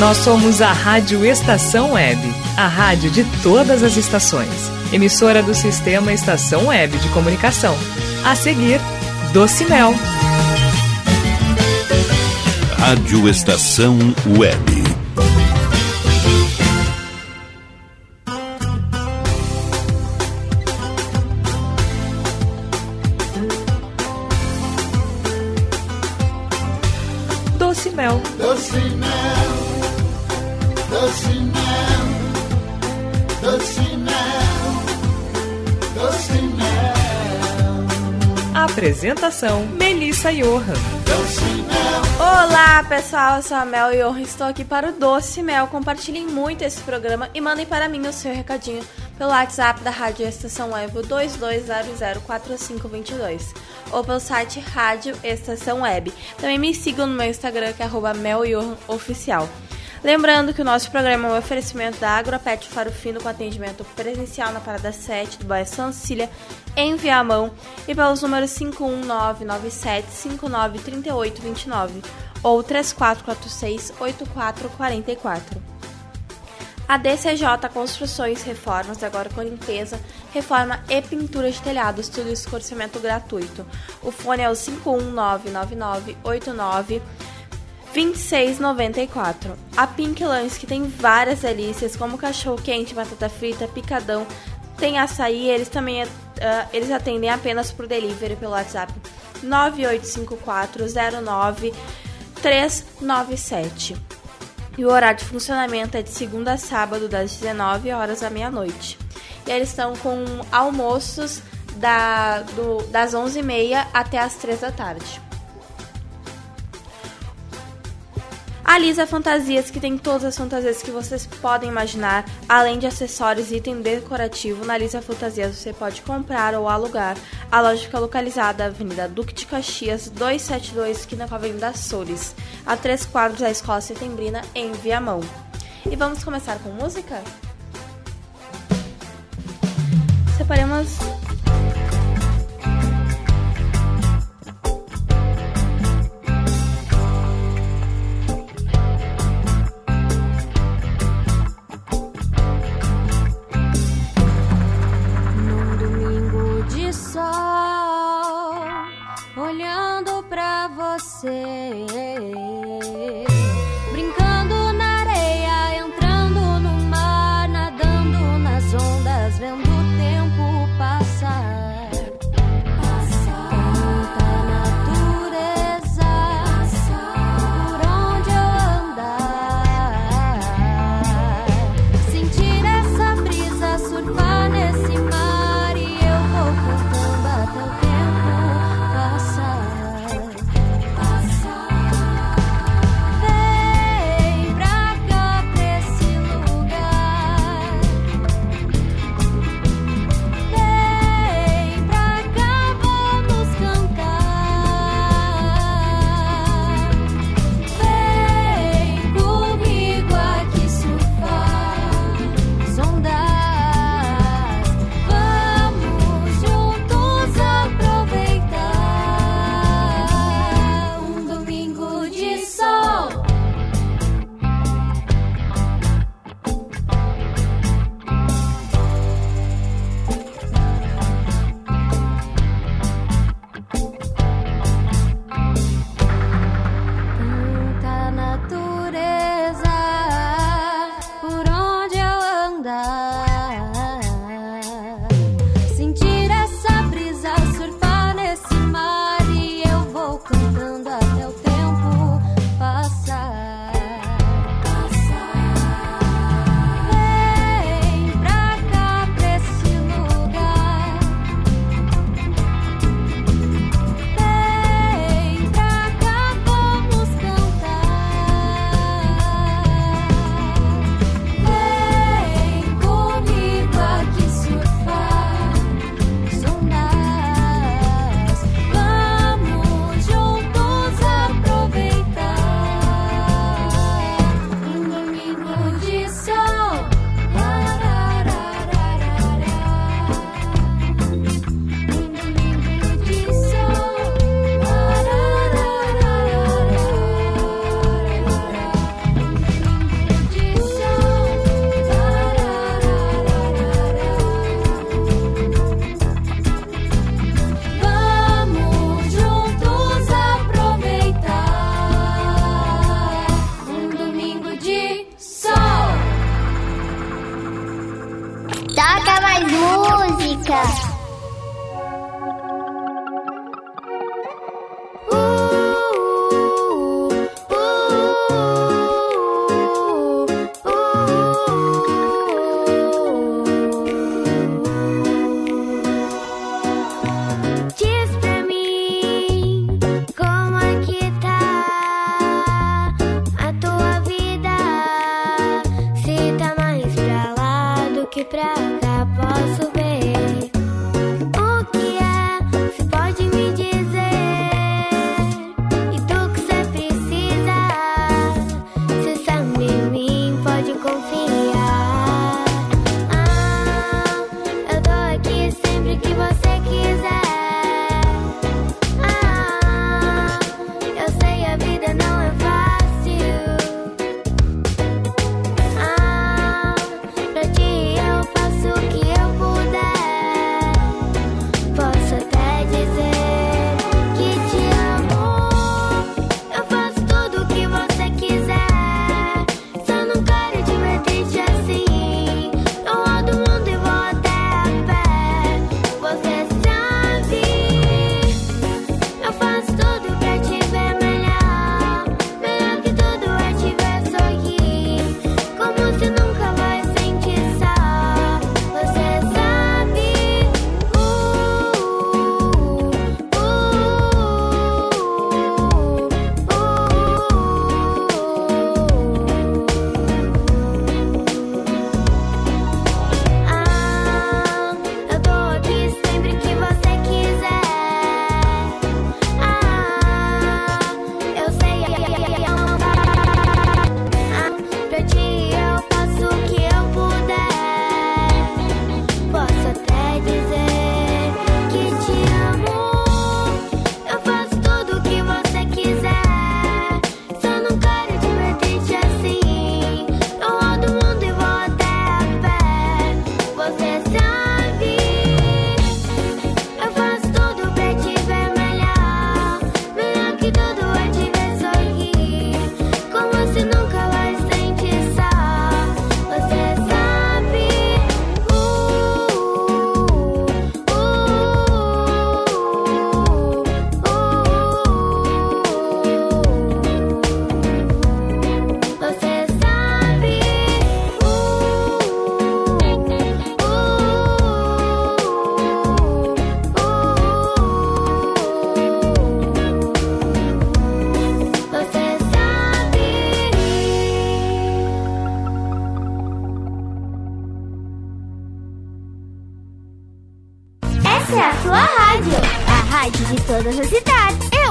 Nós somos a Rádio Estação Web, a rádio de todas as estações. Emissora do Sistema Estação Web de Comunicação. A seguir, Doce Mel. Rádio Estação Web. Apresentação: Melissa Johan. Olá pessoal, eu sou a Mel hoje estou aqui para o Doce Mel. Compartilhem muito esse programa e mandem para mim o seu recadinho pelo WhatsApp da Rádio Estação Web 22004522 ou pelo site Rádio Estação Web. Também me sigam no meu Instagram que é meljohanoficial. Lembrando que o nosso programa é um oferecimento da Agropet Faro Fino com atendimento presencial na Parada 7 do bairro São Cecília, em Viamão, e pelos números 51997593829 ou 34468444. A DCJ Construções Reformas, agora com limpeza, reforma e pintura de telhados, tudo isso com orçamento gratuito. O fone é o 5199989 26,94. A Pink Lanches, que tem várias delícias, como cachorro quente, batata frita, picadão, tem açaí, eles também ah, eles atendem apenas por delivery pelo WhatsApp 985409397. E o horário de funcionamento é de segunda a sábado, das 19 horas à meia-noite. E eles estão com almoços da, do, das 11h30 até as 3 da tarde. A Lisa Fantasias, que tem todas as fantasias que vocês podem imaginar, além de acessórios e item decorativo. Na Lisa Fantasias você pode comprar ou alugar. A loja fica localizada na Avenida Duque de Caxias, 272, esquina com a Avenida Solis, a três quadros da Escola Setembrina, em Viamão. E vamos começar com música? Separemos você,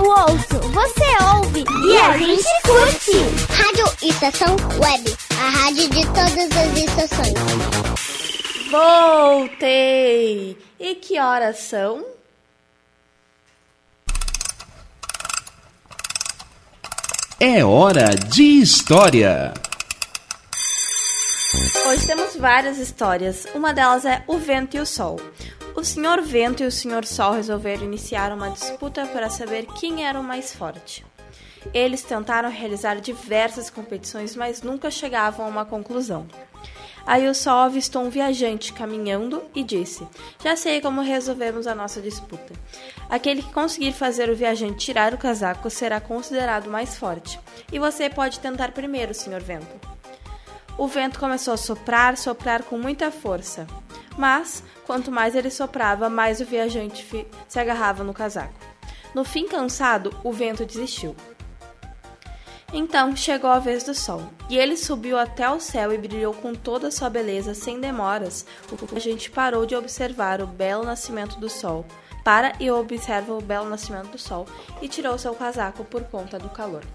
ouço, você ouve e a gente curte. Rádio Estação Web, a rádio de todas as estações. Voltei! E que horas são? É hora de história. Hoje temos várias histórias. Uma delas é O Vento e o Sol. O Senhor Vento e o Senhor Sol resolveram iniciar uma disputa para saber quem era o mais forte. Eles tentaram realizar diversas competições, mas nunca chegavam a uma conclusão. Aí o Sol avistou um viajante caminhando e disse: Já sei como resolvemos a nossa disputa. Aquele que conseguir fazer o viajante tirar o casaco será considerado mais forte. E você pode tentar primeiro, Senhor Vento. O vento começou a soprar, soprar com muita força. Mas, quanto mais ele soprava, mais o viajante se agarrava no casaco. No fim, cansado, o vento desistiu. Então chegou a vez do sol, e ele subiu até o céu e brilhou com toda a sua beleza sem demoras. O viajante parou de observar o belo nascimento do sol. Para e observa o belo nascimento do sol e tirou seu casaco por conta do calor.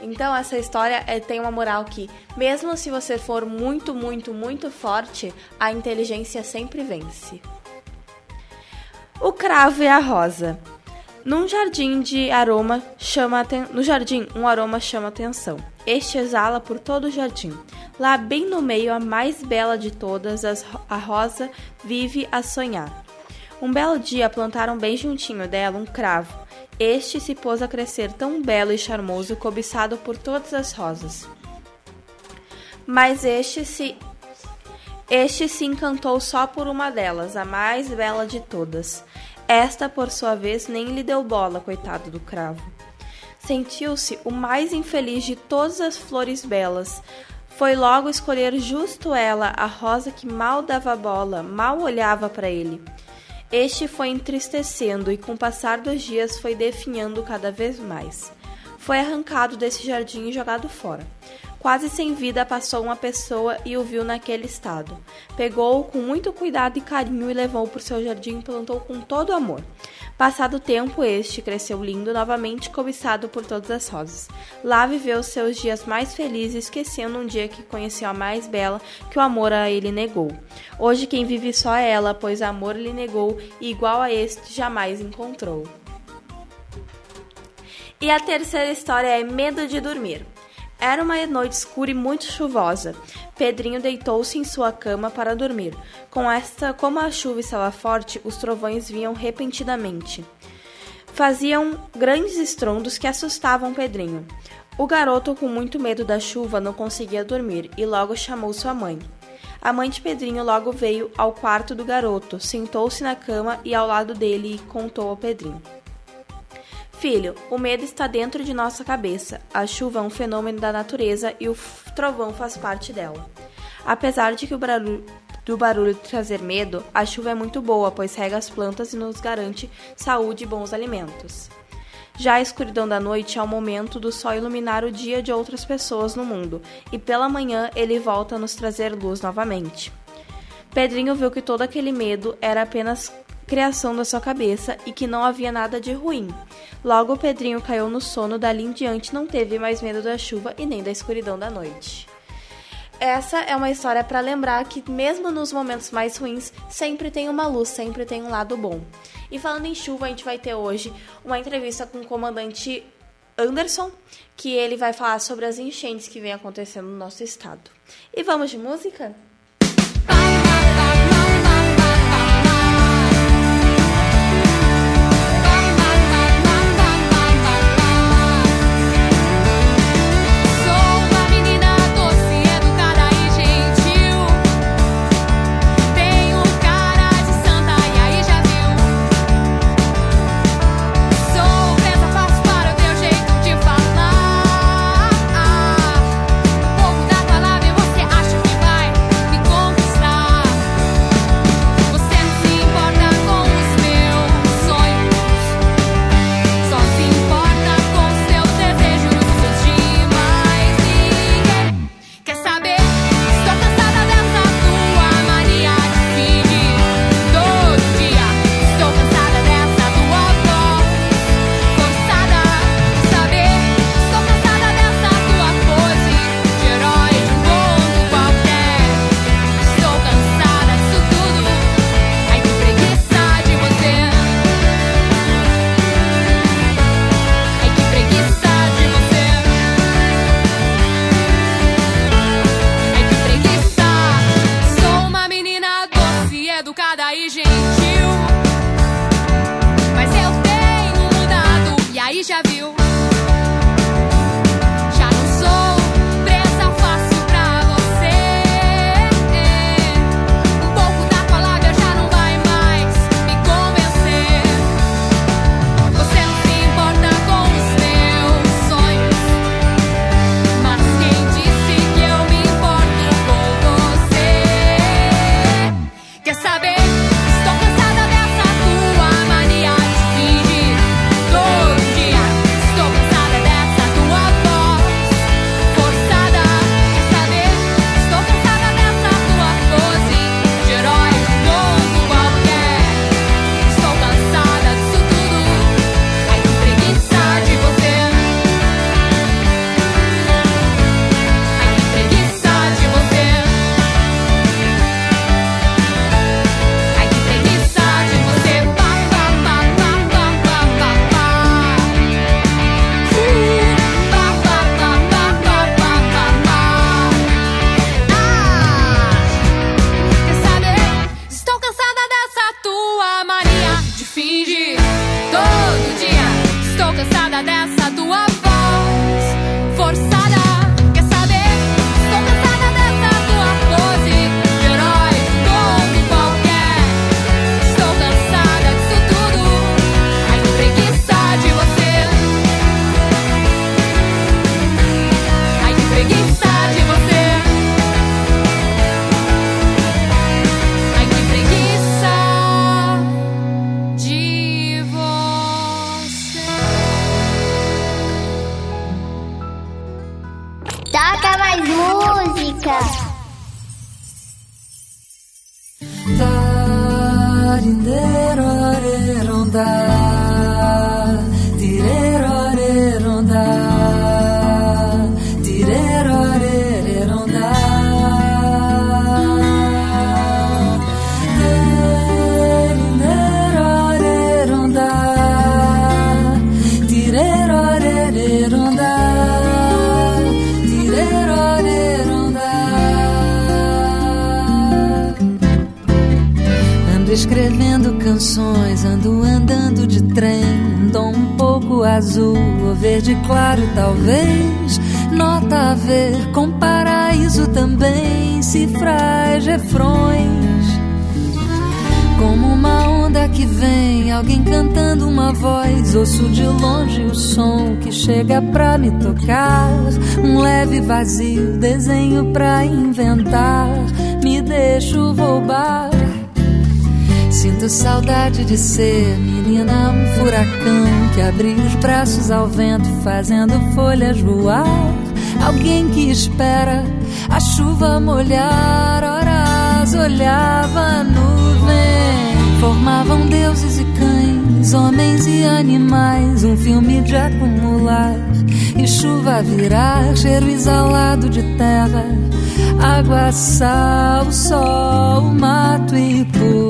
Então essa história é, tem uma moral que, mesmo se você for muito, muito, muito forte, a inteligência sempre vence. O cravo e a rosa. Num jardim de aroma chama aten- no jardim um aroma chama atenção. Este exala por todo o jardim. Lá bem no meio a mais bela de todas, as a rosa vive a sonhar. Um belo dia plantaram bem juntinho dela um cravo. Este se pôs a crescer tão belo e charmoso, cobiçado por todas as rosas. Mas este se este se encantou só por uma delas, a mais bela de todas. Esta, por sua vez, nem lhe deu bola, coitado do cravo. Sentiu-se o mais infeliz de todas as flores belas. Foi logo escolher justo ela, a rosa que mal dava bola, mal olhava para ele. Este foi entristecendo e, com o passar dos dias, foi definhando cada vez mais. Foi arrancado desse jardim e jogado fora. Quase sem vida passou uma pessoa e o viu naquele estado. Pegou-o com muito cuidado e carinho e levou-o para o seu jardim e plantou com todo amor. Passado o tempo, este cresceu lindo, novamente cobiçado por todas as rosas. Lá viveu seus dias mais felizes, esquecendo um dia que conheceu a mais bela, que o amor a ele negou. Hoje quem vive só é ela, pois amor lhe negou, e igual a este jamais encontrou. E a terceira história é Medo de Dormir. Era uma noite escura e muito chuvosa. Pedrinho deitou-se em sua cama para dormir. Com esta, como a chuva estava forte, os trovões vinham repentinamente. Faziam grandes estrondos que assustavam Pedrinho. O garoto, com muito medo da chuva, não conseguia dormir e logo chamou sua mãe. A mãe de Pedrinho logo veio ao quarto do garoto, sentou-se na cama e ao lado dele e contou ao Pedrinho. Filho, o medo está dentro de nossa cabeça. A chuva é um fenômeno da natureza e o trovão faz parte dela. Apesar de que o barulho, do barulho trazer medo, a chuva é muito boa, pois rega as plantas e nos garante saúde e bons alimentos. Já a escuridão da noite é o momento do sol iluminar o dia de outras pessoas no mundo, e pela manhã ele volta a nos trazer luz novamente. Pedrinho viu que todo aquele medo era apenas criação da sua cabeça e que não havia nada de ruim. Logo, Pedrinho caiu no sono, dali em diante não teve mais medo da chuva e nem da escuridão da noite. Essa é uma história para lembrar que, mesmo nos momentos mais ruins, sempre tem uma luz, sempre tem um lado bom. E falando em chuva, a gente vai ter hoje uma entrevista com o comandante Anderson, que ele vai falar sobre as enchentes que vem acontecendo no nosso estado. E vamos de música? Vazio, desenho pra inventar. Me deixo roubar. Sinto saudade de ser menina, um furacão que abriu os braços ao vento, fazendo folhas voar. Alguém que espera a chuva molhar, horas olhava a nuvem. Formavam deuses e cães, homens e animais, um filme de acumular e chuva virar, cheiro exalado de terra, água, sal, sol, mato e poeira.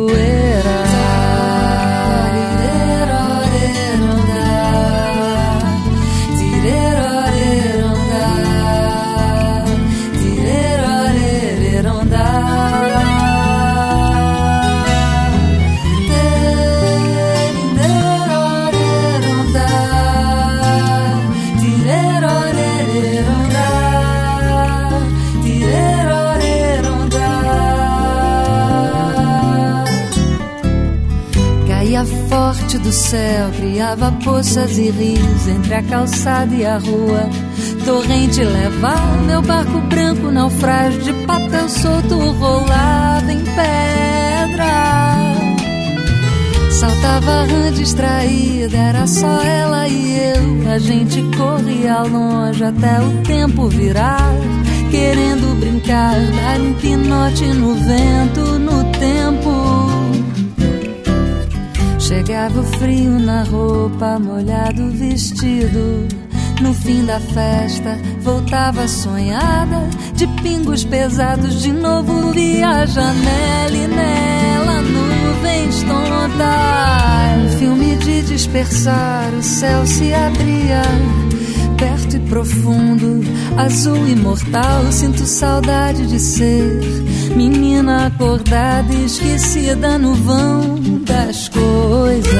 Do céu, criava poças e rios entre a calçada e a rua. Torrente levava meu barco branco, naufrágio de papel solto, rolava em pedra. Saltava rã distraída, era só ela e eu. A gente corria longe até o tempo virar. Querendo brincar, dar um pinote no vento, no tempo. Chegava o frio na roupa, molhado o vestido. No fim da festa, voltava sonhada, de pingos pesados, de novo via a janela e nela nuvens tontas. Um filme de dispersar, o céu se abria, perto e profundo, azul imortal. Sinto saudade de ser menina acordada, esquecida no vão das coisas.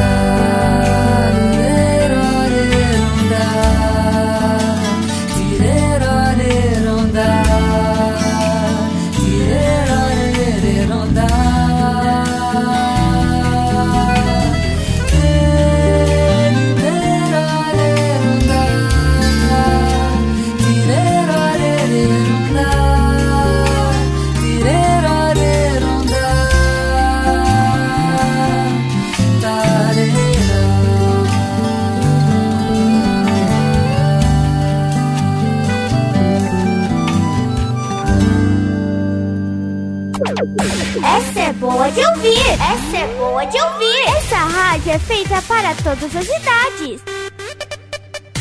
Boa de ouvir. Essa é boa de ouvir. Essa rádio é feita para todas as idades.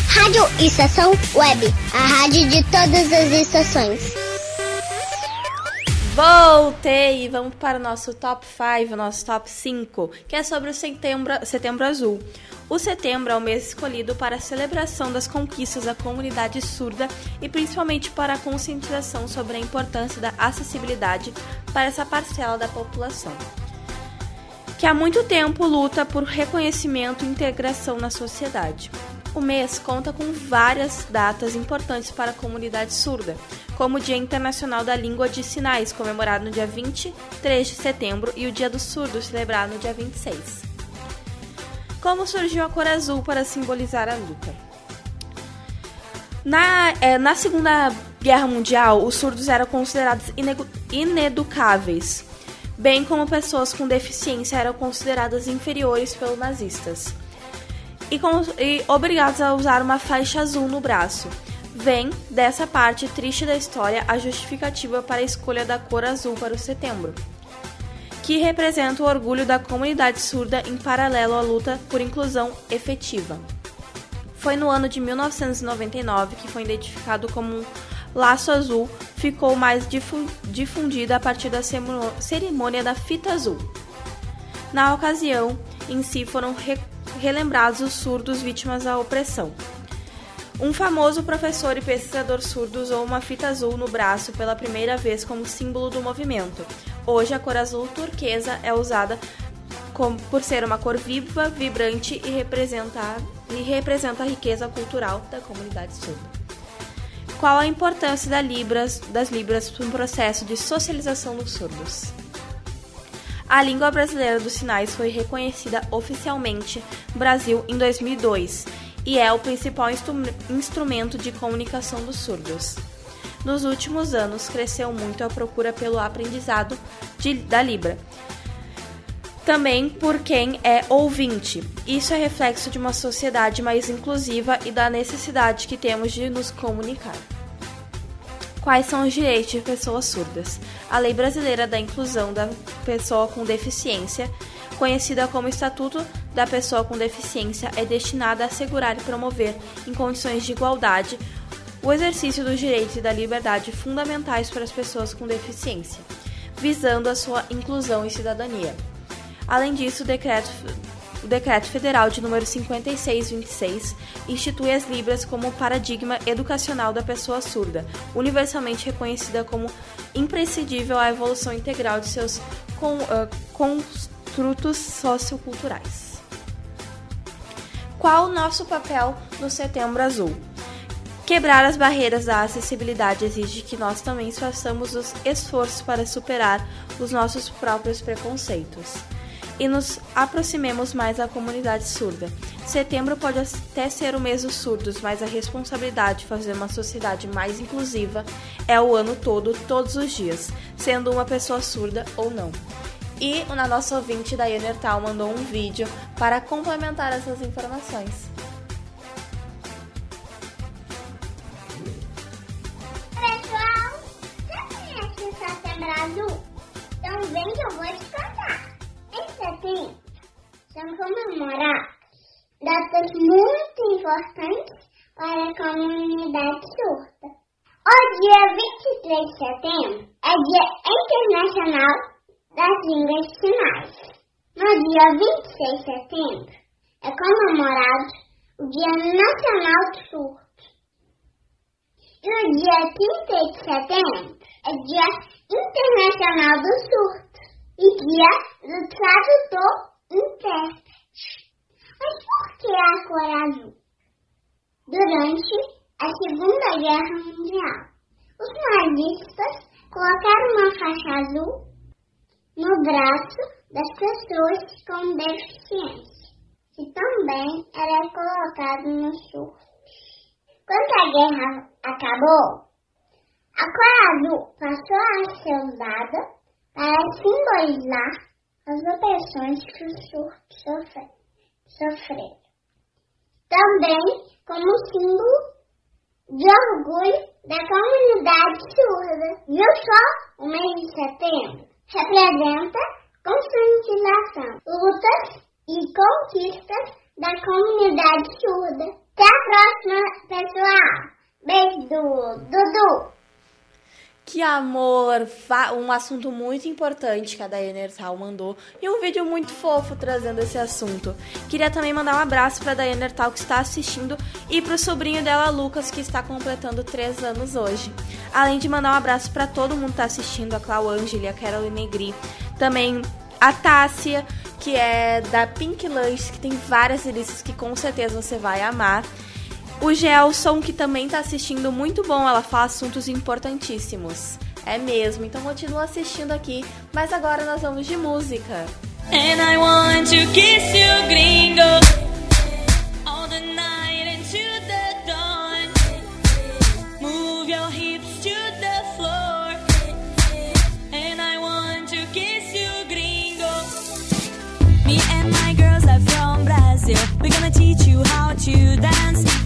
Rádio Estação Web, a rádio de todas as estações. Voltei! Vamos para o nosso top 5, nosso top 5, que é sobre o setembro, setembro Azul. O setembro é o mês escolhido para a celebração das conquistas da comunidade surda e principalmente para a conscientização sobre a importância da acessibilidade para essa parcela da população, que há muito tempo luta por reconhecimento e integração na sociedade. O mês conta com várias datas importantes para a comunidade surda, como o Dia Internacional da Língua de Sinais, comemorado no dia 23 de setembro, e o Dia do Surdo, celebrado no dia 26. Como surgiu a cor azul para simbolizar a luta? Na, é, na Segunda Guerra Mundial, os surdos eram considerados ineducáveis, bem como pessoas com deficiência eram consideradas inferiores pelos nazistas e, com- e obrigados a usar uma faixa azul no braço. Vem dessa parte triste da história a justificativa para a escolha da cor azul para o setembro, que representa o orgulho da comunidade surda em paralelo à luta por inclusão efetiva. Foi no ano de 1999 que foi identificado como um laço azul, ficou mais difu- difundida a partir da cerimônia da fita azul. Na ocasião em si foram relembrados os surdos vítimas da opressão. Um famoso professor e pesquisador surdo usou uma fita azul no braço pela primeira vez como símbolo do movimento. Hoje a cor azul turquesa é usada como- por ser uma cor viva, vibrante e representa, e representa a riqueza cultural da comunidade surda. Qual a importância da libras, das libras no processo de socialização dos surdos? A língua brasileira dos sinais foi reconhecida oficialmente no Brasil em 2002 e é o principal instru- instrumento de comunicação dos surdos. Nos últimos anos, cresceu muito a procura pelo aprendizado de- da Libra, também por quem é ouvinte. Isso é reflexo de uma sociedade mais inclusiva e da necessidade que temos de nos comunicar. Quais são os direitos de pessoas surdas? A Lei Brasileira da Inclusão da Pessoa com Deficiência, conhecida como Estatuto da Pessoa com Deficiência, é destinada a assegurar e promover, em condições de igualdade, o exercício dos direitos e da liberdade fundamentais para as pessoas com deficiência, visando a sua inclusão e cidadania. Além disso, o decreto, o decreto federal de número 5626 institui as Libras como paradigma educacional da pessoa surda, universalmente reconhecida como imprescindível à evolução integral de seus con, ah, construtos socioculturais. Qual o nosso papel no Setembro Azul? Quebrar as barreiras da acessibilidade exige que nós também façamos os esforços para superar os nossos próprios preconceitos e nos aproximemos mais da comunidade surda. Setembro pode até ser o mês dos surdos, mas a responsabilidade de fazer uma sociedade mais inclusiva é o ano todo, todos os dias, sendo uma pessoa surda ou não. E a nossa ouvinte, Daiane Ertal, mandou um vídeo para complementar essas informações. Pessoal, você conhece o Setembro Azul? Então vem que eu vou te. Setembro, são comemoradas datas muito importantes para a comunidade surda. O dia 23 de setembro é Dia Internacional das Línguas de Sinais. No dia 26 de setembro é comemorado o Dia Nacional do Surdo. E no dia 30 de setembro é Dia Internacional do Surdo e Dia do Tradutor Intérprete. Mas por que a cor azul? Durante a Segunda Guerra Mundial, os nazistas colocaram uma faixa azul no braço das pessoas com deficiência, que também era colocado no surdo. Quando a guerra acabou, a cor azul passou a ser usada para simbolizar as opressões que os surdos sofre- sofreram. Também como símbolo de orgulho da comunidade surda. Viu só? O mês de setembro representa conscientização, lutas e conquistas da comunidade surda. Até a próxima, pessoal. Beijo Dudu. Que amor! Um assunto muito importante que a Daiane Ertal mandou e um vídeo muito fofo trazendo esse assunto. Queria também mandar um abraço para a Daiane Ertal que está assistindo e para o sobrinho dela, Lucas, que está completando 3 anos hoje. Além de mandar um abraço para todo mundo que está assistindo, a Clau Angeli, a Caroline Negri, também a Tássia, que é da Pink Lunch, que tem várias delícias que com certeza você vai amar. O Gelson, que também tá assistindo, muito bom, ela fala assuntos importantíssimos. É mesmo, então continua assistindo aqui, mas agora nós vamos de música. And I want to kiss you, gringo. We're gonna teach you how to dance.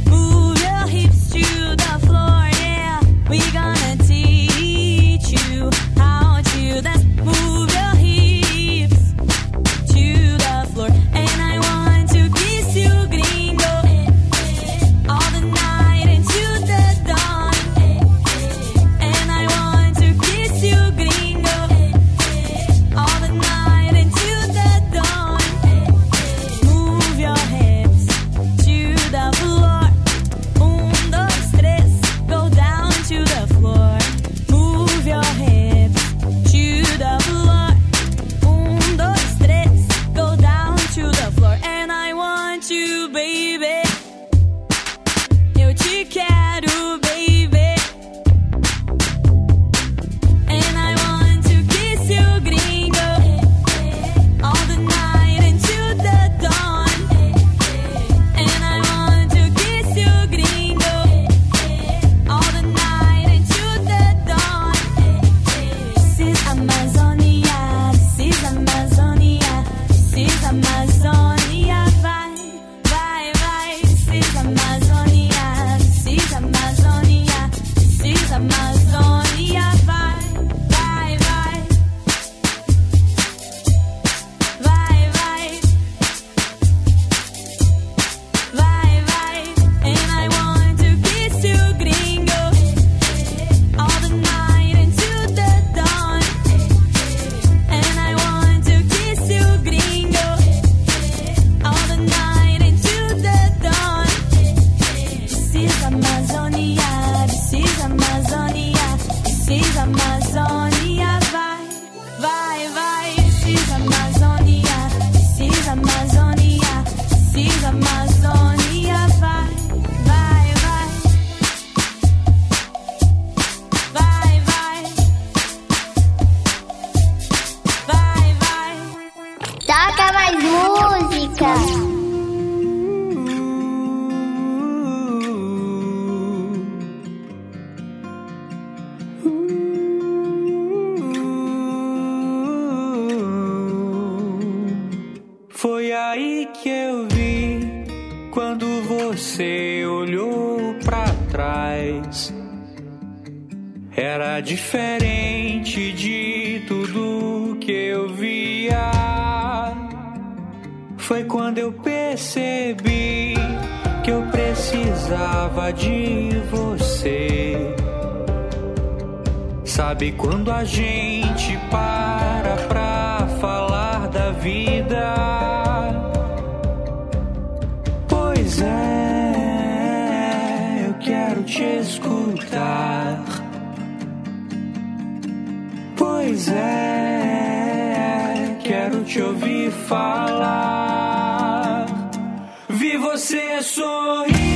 Foi quando eu percebi que eu precisava de você. Sabe quando a gente para pra falar da vida? Pois é, eu quero te escutar. Pois é, quero te ouvir falar. Vi você sorrir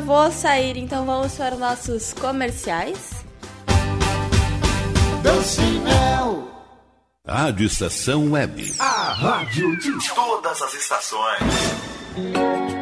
já vou sair, então vamos para os nossos comerciais. Doce Mel. Rádio Estação Web. A rádio de todas as estações.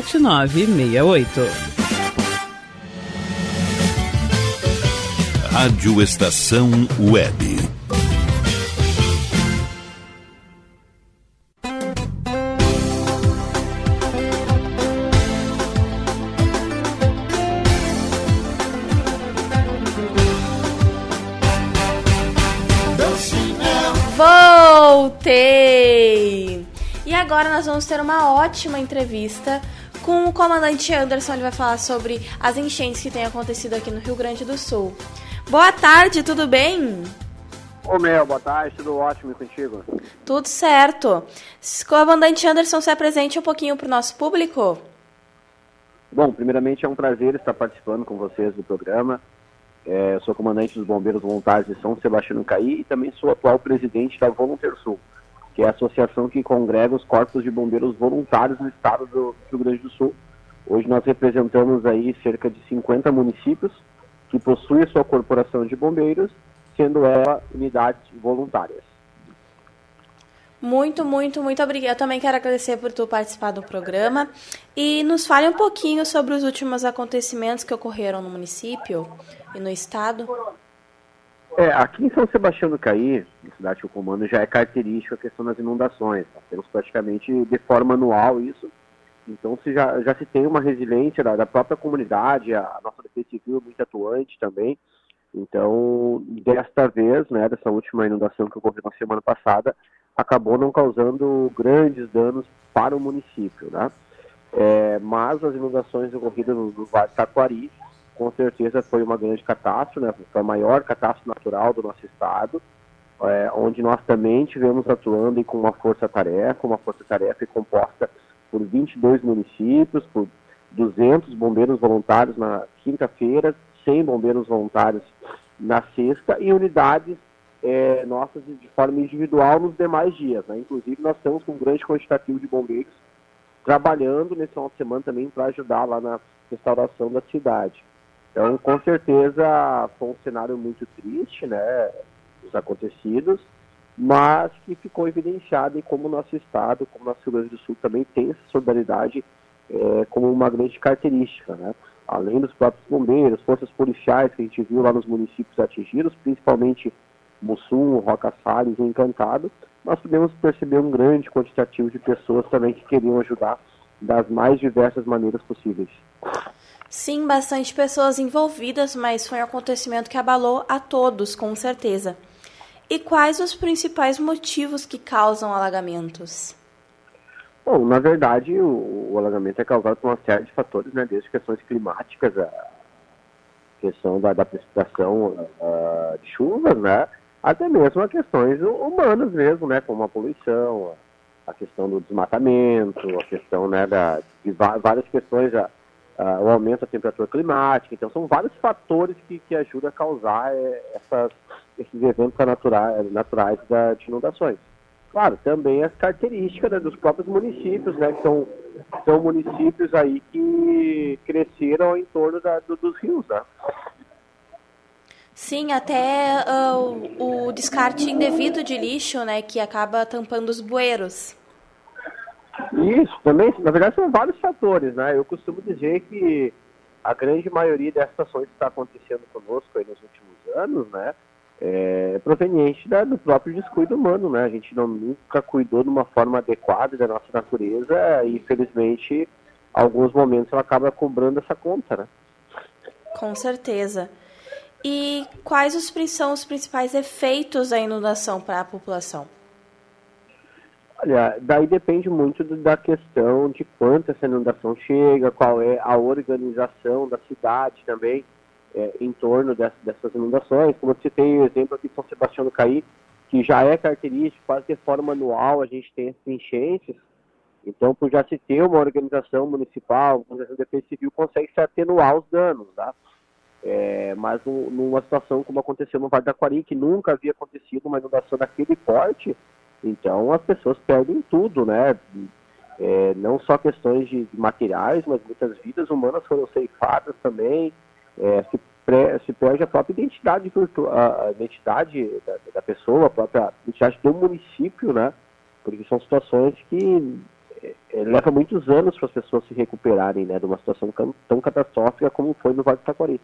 7968. Rádio Estação Web. Voltei! E agora nós vamos ter uma ótima entrevista com o comandante Anderson. Ele vai falar sobre as enchentes que têm acontecido aqui no Rio Grande do Sul. Boa tarde, tudo bem? Ô Mel, boa tarde, tudo ótimo e contigo? Tudo certo. Comandante Anderson, se apresente um pouquinho para o nosso público. Bom, primeiramente é um prazer estar participando com vocês do programa. É, eu sou comandante dos Bombeiros Voluntários de São Sebastião do Caí e também sou atual presidente da Volunteer Sul, que é a associação que congrega os corpos de bombeiros voluntários no estado do Rio Grande do Sul. Hoje nós representamos aí cerca de 50 municípios que possuem sua corporação de bombeiros, sendo ela unidades voluntárias. Muito, muito, muito obrigada. Eu também quero agradecer por tu participar do programa e nos fale um pouquinho sobre os últimos acontecimentos que ocorreram no município e no estado. É, aqui em São Sebastião do Caí, na cidade que eu comando, já é característica a questão das inundações. Tá? Temos praticamente de forma anual isso. Então se já, já se tem uma resiliência da, da própria comunidade, a, a nossa defesa civil é muito atuante também. Então, desta vez, né, dessa última inundação que ocorreu na semana passada, acabou não causando grandes danos para o município, né? É, mas as inundações ocorridas no, no Vale Taquari, com certeza foi uma grande catástrofe, né? Foi a maior catástrofe natural do nosso estado, é, onde nós também tivemos atuando com uma força-tarefa, uma força-tarefa composta por 22 municípios, por 200 bombeiros voluntários na quinta-feira, 100 bombeiros voluntários na sexta e unidades é, nossas de forma individual nos demais dias. Né? Inclusive, nós estamos com um grande quantitativo de bombeiros trabalhando nesse final de semana também para ajudar lá na restauração da cidade. Então, com certeza, foi um cenário muito triste, né, os acontecidos, mas que ficou evidenciado em como nosso Estado, como nosso Rio Grande do Sul também tem essa solidariedade é, como uma grande característica, né? Além dos próprios bombeiros, forças policiais que a gente viu lá nos municípios atingidos, principalmente Mussum, Roca Salles e Encantado, nós podemos perceber um grande quantitativo de pessoas também que queriam ajudar das mais diversas maneiras possíveis. Sim, bastante pessoas envolvidas, mas foi um acontecimento que abalou a todos, com certeza. E quais os principais motivos que causam alagamentos? Bom, na verdade, o, o alagamento é causado por uma série de fatores, né, desde questões climáticas, a questão da, da precipitação uh, de chuvas, né, até mesmo a questões humanas mesmo, né, como a poluição, a, a questão do desmatamento, a questão né, da, de várias questões, a, a, o aumento da temperatura climática. Então, são vários fatores que, que ajudam a causar é, essas, esses eventos naturais, naturais da, de inundações. Claro, também as características né, dos próprios municípios, né, que são, são municípios aí que cresceram em torno da, do, dos rios, né? Sim, até uh, o descarte indevido de lixo, né, que acaba tampando os bueiros. Isso, também, na verdade são vários fatores, né? Eu costumo dizer que a grande maioria dessas ações que está acontecendo conosco aí nos últimos anos, né, é proveniente do próprio descuido humano, né? A gente não, nunca cuidou de uma forma adequada da nossa natureza e, infelizmente, alguns momentos ela acaba cobrando essa conta, né? Com certeza. E quais os, são os principais efeitos da inundação para a população? Olha, daí depende muito da questão de quanto essa inundação chega, qual é a organização da cidade também é, em torno dessas, dessas inundações. Como você tem o exemplo aqui de São Sebastião do Caí, que já é característico, quase de forma anual a gente tem essas enchentes. Então, por já se ter uma organização municipal, a Defesa Civil consegue se atenuar os danos, tá? É, mas um, numa situação como aconteceu no Vale da Aquari, que nunca havia acontecido uma inundação daquele porte, então as pessoas perdem tudo, né? É, não só questões de, de, materiais, mas muitas vidas humanas foram ceifadas também. É, se, se, perde a própria identidade a identidade da, da, pessoa, a própria identidade do município, né? Porque são situações que é, é muitos anos para as pessoas se recuperarem, né? De uma situação tão catastrófica como foi no Vale do Taquari.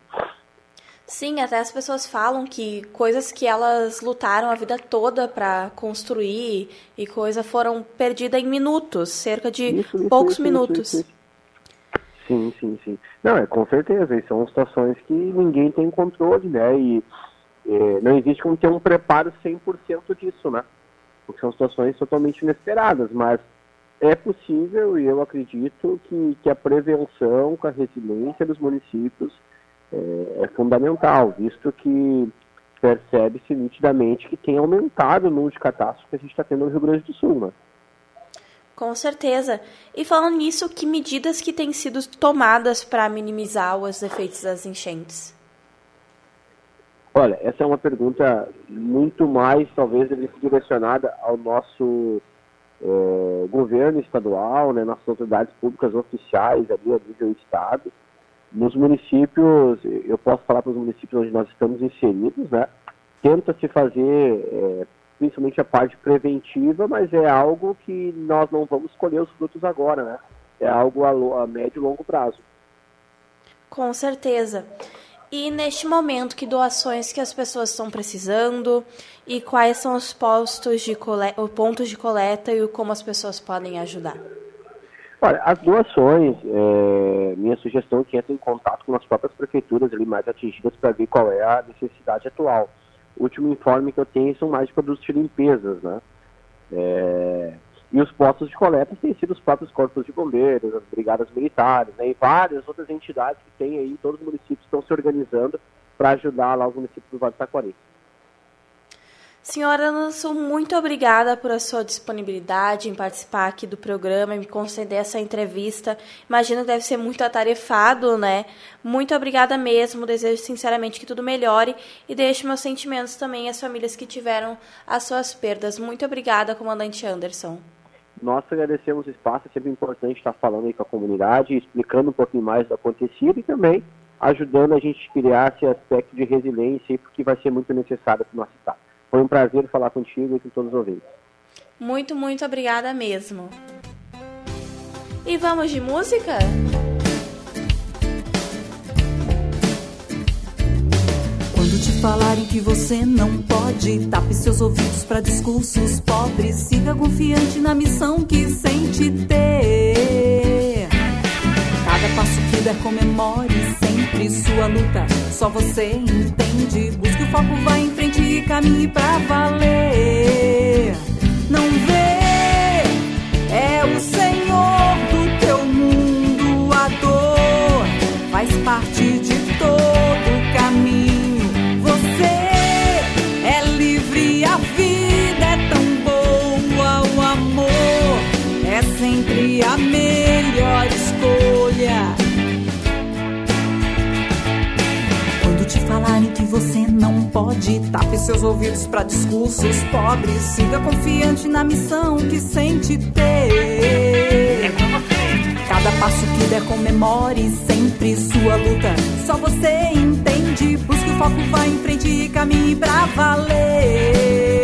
Sim, até as pessoas falam que coisas que elas lutaram a vida toda para construir e coisa foram perdidas em minutos, cerca de Isso, isso, poucos isso, minutos. Sim, sim, sim. Não, é com certeza. E são situações que ninguém tem controle, né? E é, não existe como ter um preparo 100% disso, né? Porque são situações totalmente inesperadas. Mas é possível e eu acredito que, que a prevenção com a resiliência dos municípios é, é fundamental, visto que percebe-se nitidamente que tem aumentado o número de catástrofes que a gente está tendo no Rio Grande do Sul, né? Com certeza. E falando nisso, que medidas que têm sido tomadas para minimizar os efeitos das enchentes? Olha, essa é uma pergunta muito mais, talvez, direcionada ao nosso eh, governo estadual, né, nossas autoridades públicas oficiais ali a nível estado. Nos municípios, eu posso falar para os municípios onde nós estamos inseridos, né, tenta-se fazer eh, principalmente a parte preventiva, mas é algo que nós não vamos colher os frutos agora, né? É algo a, a médio e longo prazo. Com certeza. E neste momento, que doações que as pessoas estão precisando e quais são os postos de cole... os pontos de coleta e como as pessoas podem ajudar? Olha, as doações, é, minha sugestão é que entre em contato com as próprias prefeituras ali mais atingidas para ver qual é a necessidade atual. O último informe que eu tenho são mais produtos de limpezas, né? É, e os postos de coleta têm sido os próprios corpos de bombeiros, as brigadas militares, né? E várias outras entidades que tem aí, todos os municípios estão se organizando para ajudar lá os municípios do Vale do Taquari. Senhora Nelson, muito obrigada por a sua disponibilidade em participar aqui do programa e me conceder essa entrevista. Imagino que deve ser muito atarefado, né? Muito obrigada mesmo. Desejo sinceramente que tudo melhore e deixo meus sentimentos também às famílias que tiveram as suas perdas. Muito obrigada, comandante Anderson. Nós agradecemos o espaço, é sempre importante estar falando aí com a comunidade, explicando um pouquinho mais do acontecido e também ajudando a gente a criar esse aspecto de resiliência, porque vai ser muito necessário para o nosso estado. Foi um prazer falar contigo e com todos os ouvintes. Muito, muito obrigada mesmo. E vamos de música? Quando te falarem que você não pode, tape seus ouvidos para discursos pobres. Siga confiante na missão que sente ter. Cada passo que der, comemore sempre sua luta. Só você entende. Foco, vá em frente e caminhe pra valer. Não vê, é o Senhor do teu mundo. A dor faz parte de todo o caminho. Você é livre, a vida é tão boa. O amor é sempre a melhor escolha. Quando te falarem que você pode, tape seus ouvidos pra discursos pobres. Siga confiante na missão que sente ter. Cada passo que der, comemore sempre sua luta. Só você entende. Busque o foco, vá em frente e caminhe pra valer.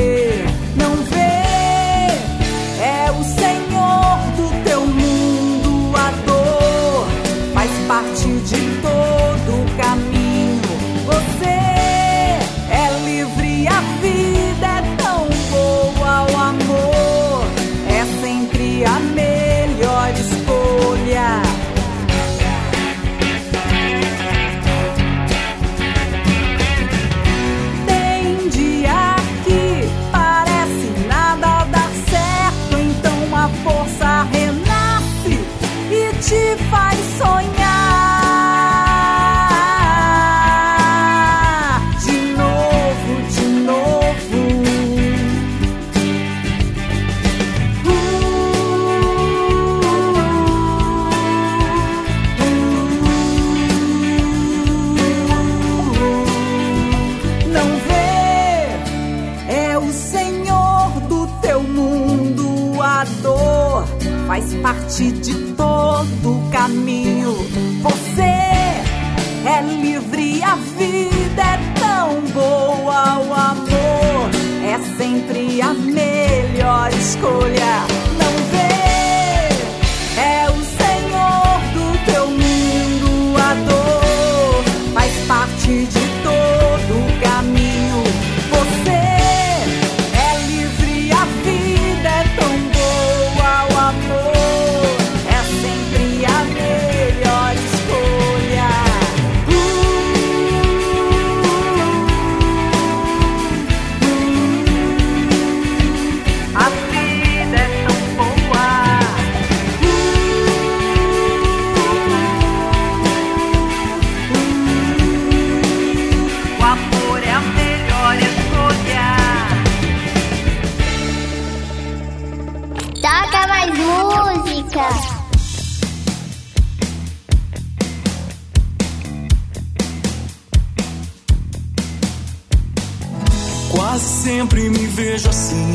Sempre me vejo assim,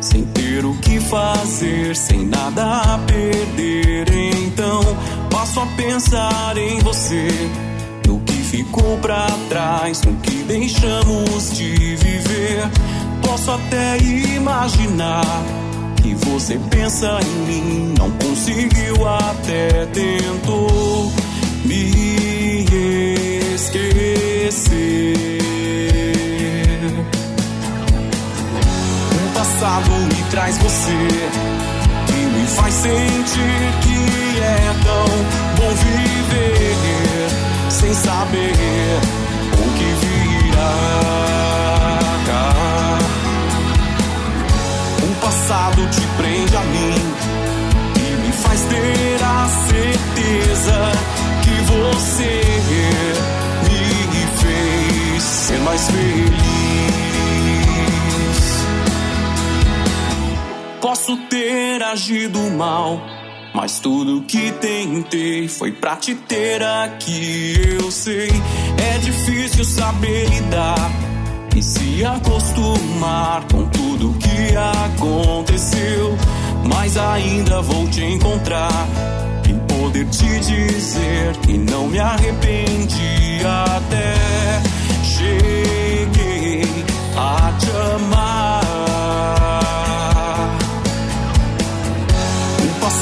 sem ter o que fazer, sem nada a perder. Então passo a pensar em você, no que ficou pra trás, no que deixamos de viver. Posso até imaginar que você pensa em mim, não conseguiu até tentou me esquecer. O passado me traz você, que me faz sentir que é tão bom viver sem saber o que virá. O passado te prende a mim e me faz ter a certeza que você me fez ser mais feliz. Posso ter agido mal, mas tudo que tentei foi pra te ter aqui. Eu sei, é difícil saber lidar e se acostumar com tudo que aconteceu. Mas ainda vou te encontrar e poder te dizer que não me arrependi até cheguei a te amar.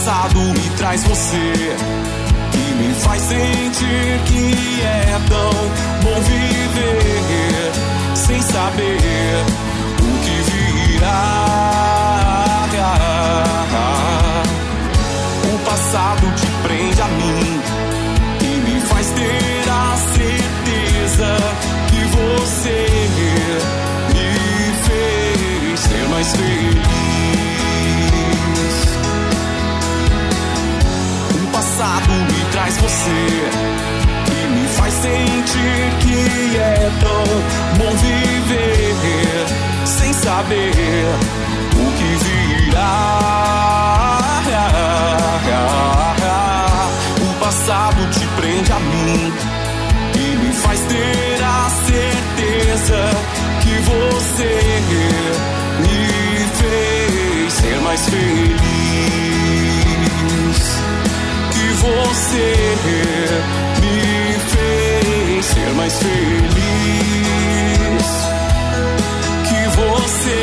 Passado me traz você que me faz sentir que é tão bom viver sem saber o que virá. O passado te prende a mim e me faz ter a certeza que você me fez ser mais feliz. Passado me traz você e me faz sentir que é tão bom viver sem saber o que virá. O passado te prende a mim e me faz ter a certeza que você me fez ser mais feliz. Você me fez ser mais feliz. Que você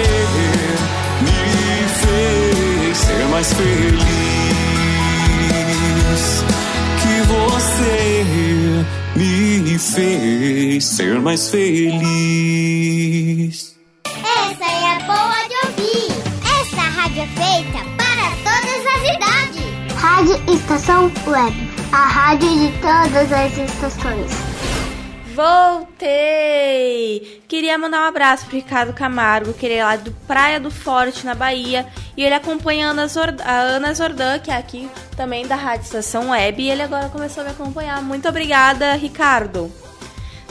me fez ser mais feliz. Que você me fez ser mais feliz. Essa é a boa de ouvir. Essa rádio é feita Rádio Estação Web. A rádio de todas as estações. Voltei! Queria mandar um abraço pro Ricardo Camargo, que ele é lá do Praia do Forte, na Bahia. E ele acompanha a Ana, Zord- a Ana Zordan, que é aqui também da Rádio Estação Web. E ele agora começou a me acompanhar. Muito obrigada, Ricardo!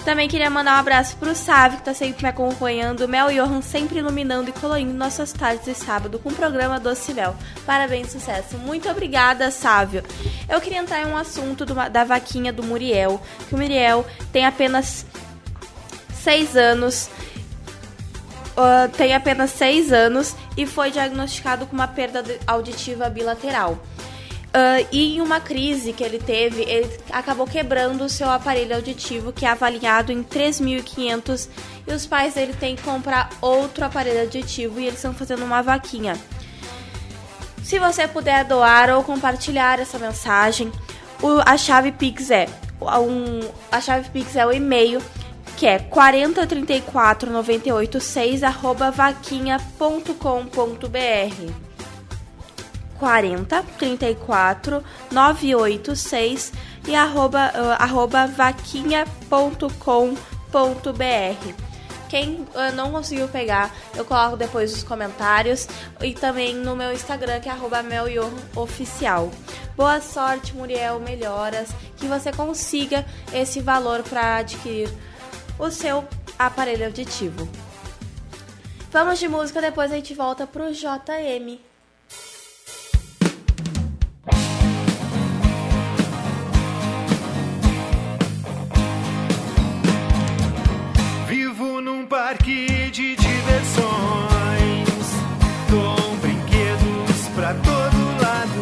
Também queria mandar um abraço pro Sávio, que tá sempre me acompanhando. Mel e Johan sempre iluminando e colorindo nossas tardes de sábado com o programa Doce Mel. Parabéns, sucesso. Muito obrigada, Sávio. Eu queria entrar em um assunto do- da vaquinha do Muriel, que o Muriel tem apenas seis anos. ah, tem apenas seis anos e foi diagnosticado com uma perda auditiva bilateral. Ah, e em uma crise que ele teve, ele acabou quebrando o seu aparelho auditivo, que é avaliado em 3.500, e os pais dele têm que comprar outro aparelho auditivo e eles estão fazendo uma vaquinha. Se você puder doar ou compartilhar essa mensagem, o- a chave Pix é um, a chave Pix é o e-mail que é 4034986 arroba vaquinha.com.br 40 34 986 e arroba, ah, arroba vaquinha.com.br. Quem ah, não conseguiu pegar, eu coloco depois nos comentários e também no meu Instagram, que é arroba melioficial. Boa sorte, Muriel, melhoras, que você consiga esse valor para adquirir o seu aparelho auditivo. Vamos de música, depois a gente volta pro JM. num parque de diversões. Com brinquedos pra todo lado.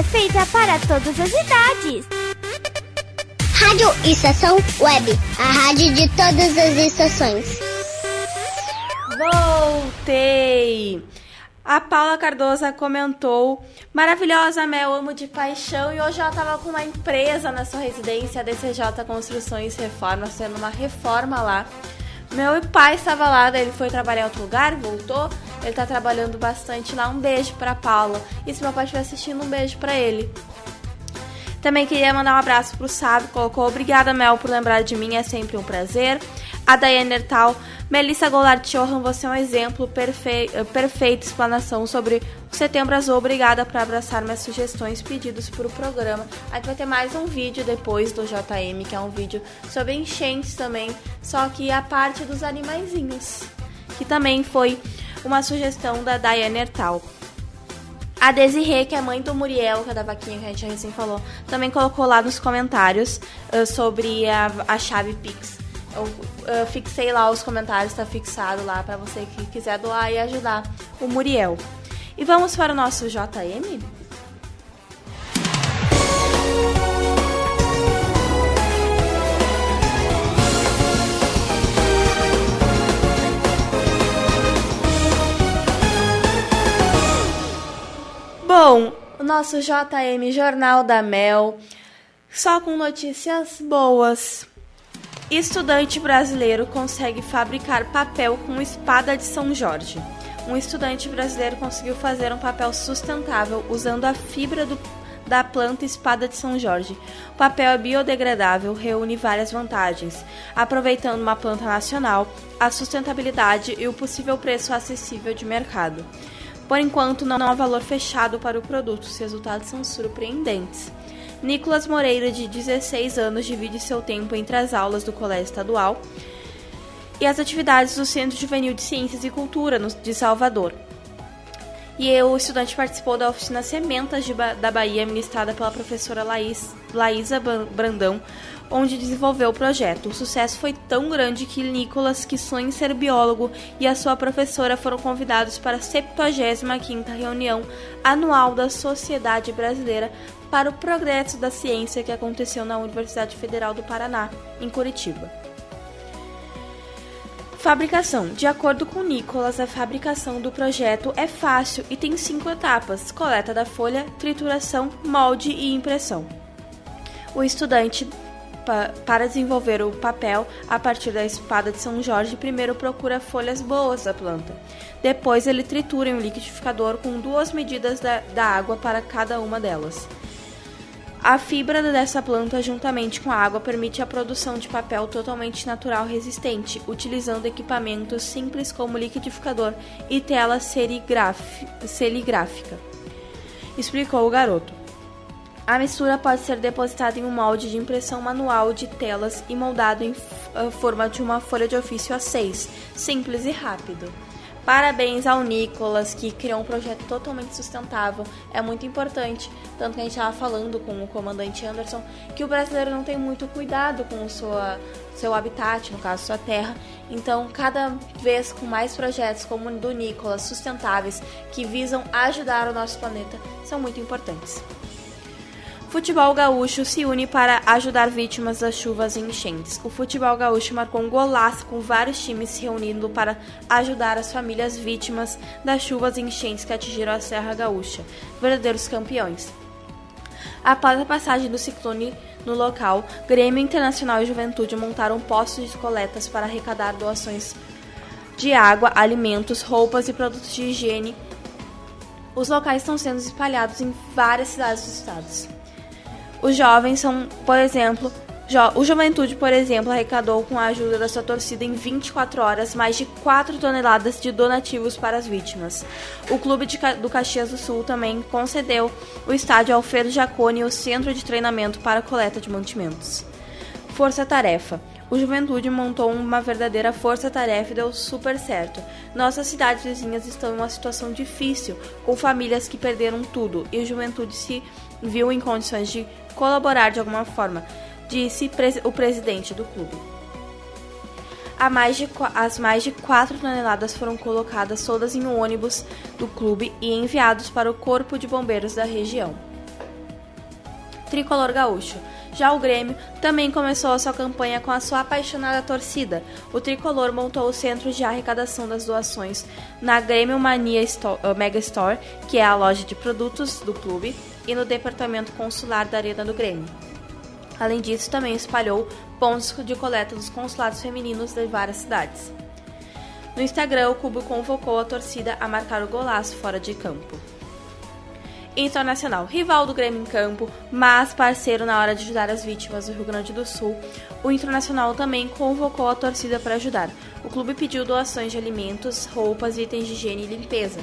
É feita para todas as idades. Rádio Estação Web, a rádio de todas as estações. Voltei! A Paula Cardoso comentou: Maravilhosa, Mel, amo de paixão. E hoje ela tava com uma empresa na sua residência, a DCJ Construções e Reformas, fazendo uma reforma lá. Meu pai estava lá, daí ele foi trabalhar em outro lugar, voltou. Ele tá trabalhando bastante lá. Um beijo pra Paula. E se meu pai estiver assistindo, um beijo pra ele. Também queria mandar um abraço pro Sábio, colocou Obrigada, Mel, por lembrar de mim, é sempre um prazer. A Daiane Ertal, Melissa Goulart Johan, você é um exemplo, perfe... eh, perfeita explanação sobre o Setembro Azul. Obrigada por abraçar minhas sugestões pedidos para o programa. A gente vai ter mais um vídeo depois do JM, que é um vídeo sobre enchentes também, só que a parte dos animaizinhos, que também foi uma sugestão da Daiane Ertal. A Desirê, que é mãe do Muriel, que é da vaquinha que a gente recém falou, também colocou lá nos comentários uh, sobre a, a chave Pix. Eu uh, fixei lá os comentários, tá fixado lá para você que quiser doar e ajudar o Muriel. E vamos para o nosso JM? Bom, o nosso JM Jornal da Mel, só com notícias boas. Estudante brasileiro consegue fabricar papel com espada de São Jorge. Um estudante brasileiro conseguiu fazer um papel sustentável usando a fibra do, da planta espada de São Jorge. O papel é biodegradável, reúne várias vantagens, aproveitando uma planta nacional, a sustentabilidade e o possível preço acessível de mercado. Por enquanto, não há valor fechado para o produto, os resultados são surpreendentes. Nicolas Moreira, de 16 anos, divide seu tempo entre as aulas do Colégio Estadual e as atividades do Centro Juvenil de Ciências e Cultura de Salvador. E o estudante participou da oficina Sementas Ba- da Bahia, ministrada pela professora Laís, Laísa Brandão, onde desenvolveu o projeto. O sucesso foi tão grande que Nicolas, que sonha em ser biólogo, e a sua professora foram convidados para a 75ª reunião anual da Sociedade Brasileira para o Progresso da Ciência que aconteceu na Universidade Federal do Paraná, em Curitiba. Fabricação. De acordo com Nicolas, a fabricação do projeto é fácil e tem cinco etapas: coleta da folha, trituração, molde e impressão. O estudante, pa- para desenvolver o papel a partir da espada de São Jorge, primeiro procura folhas boas da planta. Depois, ele tritura em um liquidificador com duas medidas da, da água para cada uma delas. A fibra dessa planta, juntamente com a água, permite a produção de papel totalmente natural resistente, utilizando equipamentos simples como liquidificador e tela serigráfica. Explicou o garoto. A mistura pode ser depositada em um molde de impressão manual de telas e moldado em eh, forma de uma folha de ofício A6, simples e rápido. Parabéns ao Nicolas, que criou um projeto totalmente sustentável. É muito importante, tanto que a gente estava falando com o comandante Anderson, que o brasileiro não tem muito cuidado com o sua, seu habitat, no caso, sua terra. Então, cada vez com mais projetos como o do Nicolas, sustentáveis, que visam ajudar o nosso planeta, são muito importantes. Futebol gaúcho se une para ajudar vítimas das chuvas e enchentes. O futebol gaúcho marcou um golaço com vários times se reunindo para ajudar as famílias vítimas das chuvas e enchentes que atingiram a Serra Gaúcha, verdadeiros campeões. Após a passagem do ciclone no local, Grêmio Internacional e Juventude montaram postos de coletas para arrecadar doações de água, alimentos, roupas e produtos de higiene. Os locais estão sendo espalhados em várias cidades dos estados. Os jovens são, por exemplo, jo o Juventude, por exemplo, arrecadou com a ajuda da sua torcida em 24 horas mais de 4 toneladas de donativos para as vítimas. O Clube Ca do Caxias do Sul também concedeu o estádio Alfredo Jaconi e o centro de treinamento para coleta de mantimentos. Força Tarefa. O Juventude montou uma verdadeira força-tarefa e deu super certo. Nossas cidades vizinhas estão em uma situação difícil, com famílias que perderam tudo, e o Juventude se viu em condições de colaborar de alguma forma, disse o presidente do clube. as mais de 4 toneladas foram colocadas todas em um ônibus do clube e enviados para o Corpo de Bombeiros da região. Tricolor Gaúcho. Já o Grêmio também começou a sua campanha com a sua apaixonada torcida. O Tricolor montou o centro de arrecadação das doações na Grêmio Mania Sto- eh, Mega Store, que é a loja de produtos do clube, e no departamento consular da Arena do Grêmio. Além disso, também espalhou pontos de coleta dos consulados femininos de várias cidades. No Instagram, o Cubo convocou a torcida a marcar o golaço fora de campo. Internacional, rival do Grêmio em campo, mas parceiro na hora de ajudar as vítimas do Rio Grande do Sul, o Internacional também convocou a torcida para ajudar. O clube pediu doações de alimentos, roupas, itens de higiene e limpeza.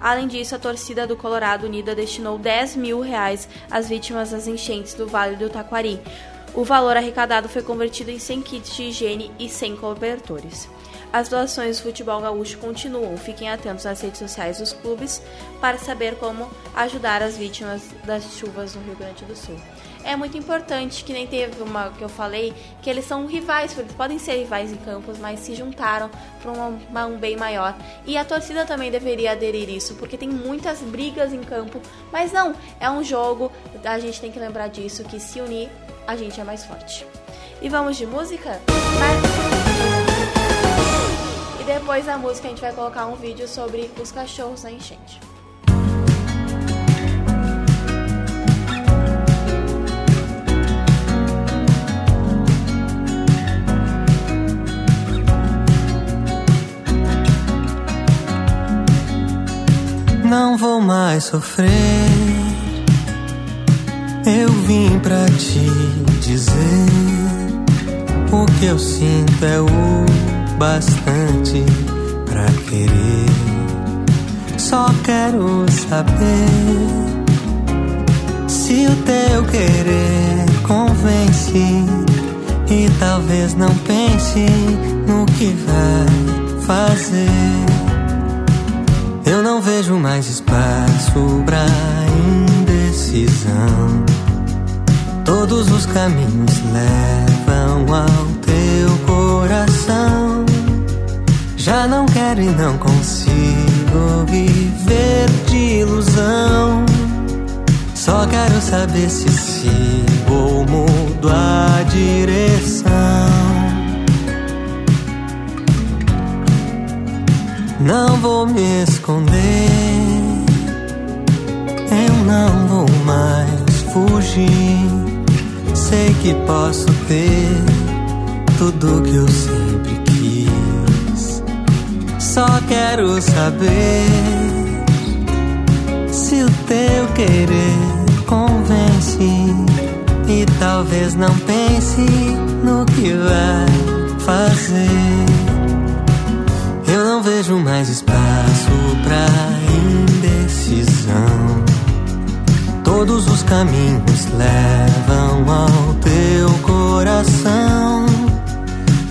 Além disso, a torcida do Colorado Unida destinou 10 mil reais às vítimas das enchentes do Vale do Taquari. O valor arrecadado foi convertido em 100 kits de higiene e 100 cobertores. As doações do futebol gaúcho continuam. Fiquem atentos nas redes sociais dos clubes para saber como ajudar as vítimas das chuvas no Rio Grande do Sul. É muito importante, que nem teve uma que eu falei, que eles são rivais, eles podem ser rivais em campos, mas se juntaram para um, um bem maior. E a torcida também deveria aderir isso, porque tem muitas brigas em campo, mas não, é um jogo, a gente tem que lembrar disso, que se unir, a gente é mais forte. E vamos de música? E depois da música a gente vai colocar um vídeo sobre os cachorros na enchente. Não vou mais sofrer. Eu vim pra te dizer o que eu sinto é o bastante pra querer. Só quero saber se o teu querer convence e talvez não pense no que vai fazer. Eu não vejo mais espaço pra indecisão. Todos os caminhos levam ao teu coração. Já não quero e não consigo viver de ilusão. Só quero saber se sigo ou mudo a direção. Não vou me esconder, eu não vou mais fugir. Sei que posso ter tudo que eu sempre quis. Só quero saber se o teu querer convence e talvez não pense no que vai fazer. Eu não vejo mais espaço pra indecisão. Todos os caminhos levam ao teu coração.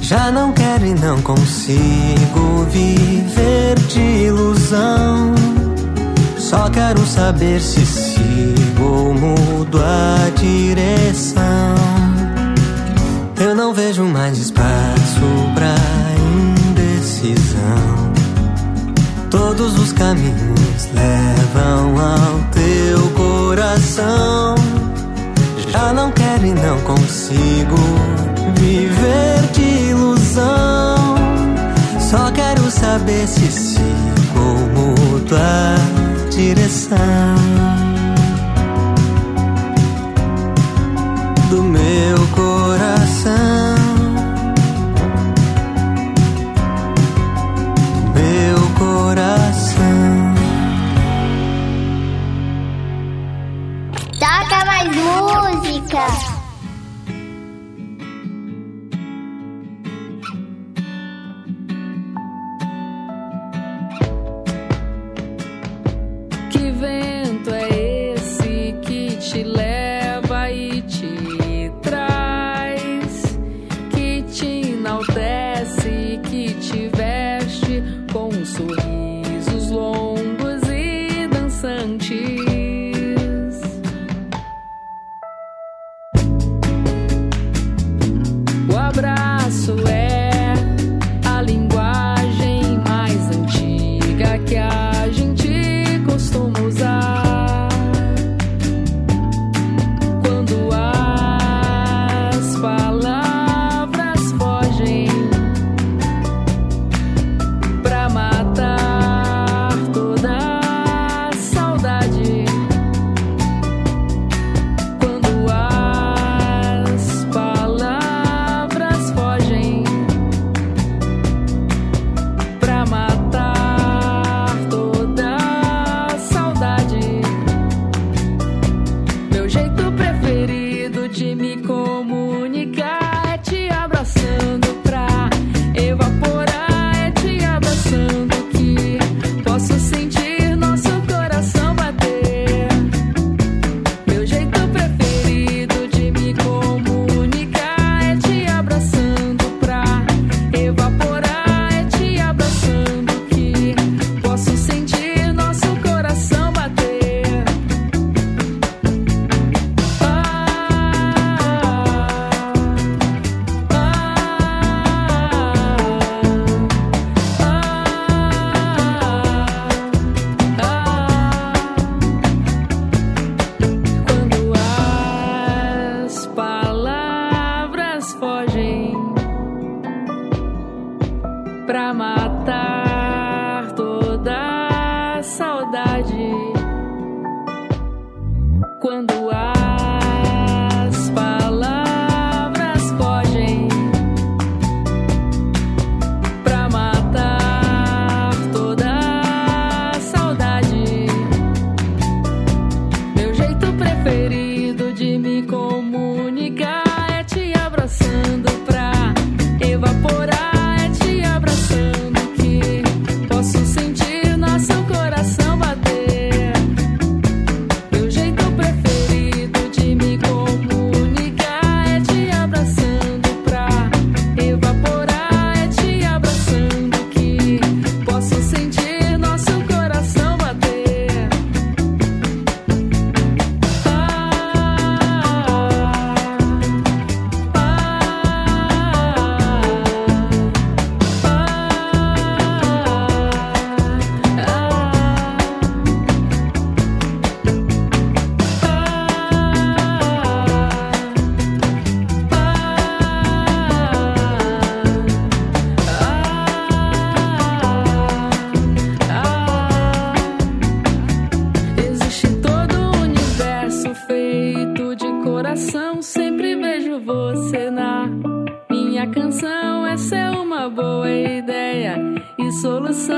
Já não quero e não consigo viver de ilusão. Só quero saber se sigo ou mudo a direção. Eu não vejo mais espaço pra indecisão. Todos os caminhos levam ao teu coração. Já não quero e não consigo viver de ilusão. Só quero saber se sigo ou mudo a direção do meu coração.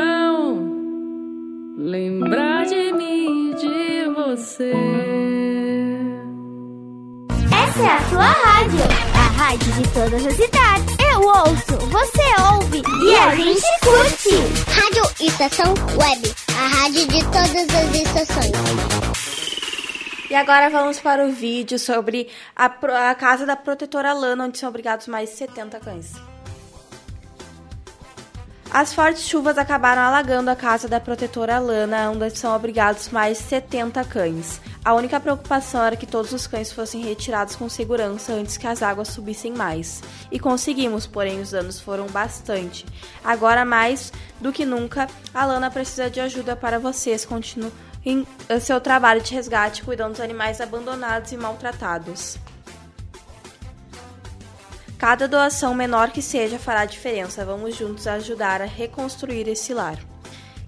Solução. Lembrar de mim e de você. Essa é a sua rádio, a rádio de todas as idades. Eu ouço, você ouve e a gente curte. Rádio Estação Web, a rádio de todas as estações. E agora vamos para o vídeo sobre a, a casa da protetora Lana, onde são obrigados mais 70 cães. As fortes chuvas acabaram alagando a casa da protetora Lana, onde são obrigados mais 70 cães. A única preocupação era que todos os cães fossem retirados com segurança antes que as águas subissem mais. E conseguimos, porém os danos foram bastante. Agora mais do que nunca, a Lana precisa de ajuda para vocês continuem seu trabalho de resgate cuidando dos animais abandonados e maltratados. Cada doação, menor que seja, fará diferença. Vamos juntos ajudar a reconstruir esse lar.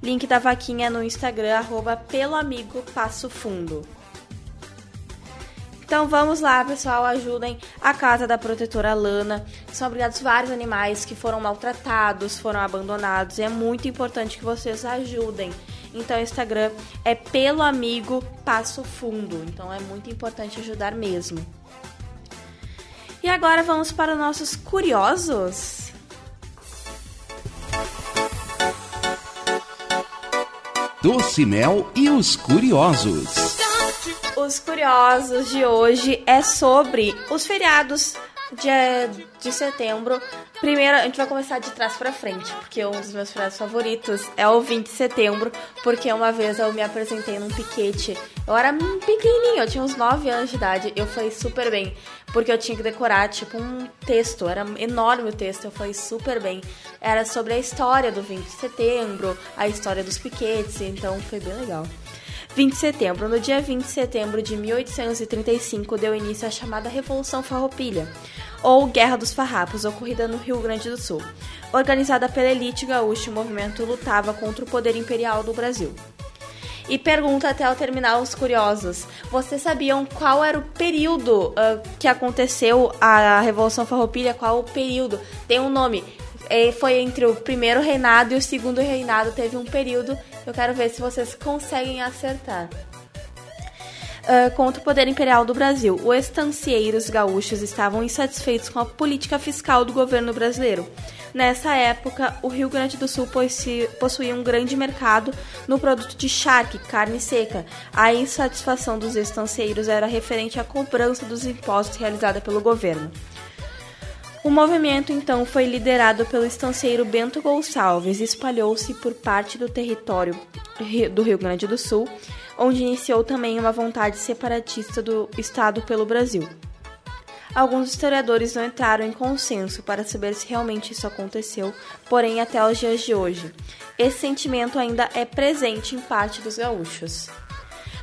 Link da vaquinha no Instagram, arroba pelo amigo Passo Fundo. Então vamos lá, pessoal, ajudem a casa da protetora Lana. São obrigados vários animais que foram maltratados, foram abandonados. É muito importante que vocês ajudem. Então o Instagram é pelo amigo Passo Fundo. Então é muito importante ajudar mesmo. E agora vamos para os nossos curiosos. Doce Mel e os Curiosos. Os curiosos de hoje é sobre os feriados de, de setembro. Primeiro, a gente vai começar de trás pra frente, porque um dos meus feriados favoritos é o 20 de setembro, porque uma vez eu me apresentei num piquete. Eu era pequenininho, eu tinha uns 9 anos de idade, eu fui super bem, porque eu tinha que decorar, tipo, um texto, era enorme o texto, eu fui super bem. Era sobre a história do 20 de setembro, a história dos piquetes, então foi bem legal. 20 de setembro. No dia 20 de setembro de 1835, deu início à chamada Revolução Farroupilha, ou Guerra dos Farrapos, ocorrida no Rio Grande do Sul. Organizada pela elite gaúcha, o movimento lutava contra o poder imperial do Brasil. E pergunta até ao terminar os curiosos: vocês sabiam qual era o período ah, que aconteceu a Revolução Farroupilha? Qual o período? Tem um nome. É, foi entre o primeiro reinado e o segundo reinado, teve um período. Eu quero ver se vocês conseguem acertar. Ah, contra o poder imperial do Brasil. Os estancieiros gaúchos estavam insatisfeitos com a política fiscal do governo brasileiro. Nessa época, o Rio Grande do Sul possuía um grande mercado no produto de charque, carne seca. A insatisfação dos estancieiros era referente à cobrança dos impostos realizada pelo governo. O movimento então foi liderado pelo estanceiro Bento Gonçalves e espalhou-se por parte do território ri- do Rio Grande do Sul, onde iniciou também uma vontade separatista do Estado pelo Brasil. Alguns historiadores não entraram em consenso para saber se realmente isso aconteceu, porém até os dias de hoje, esse sentimento ainda é presente em parte dos gaúchos.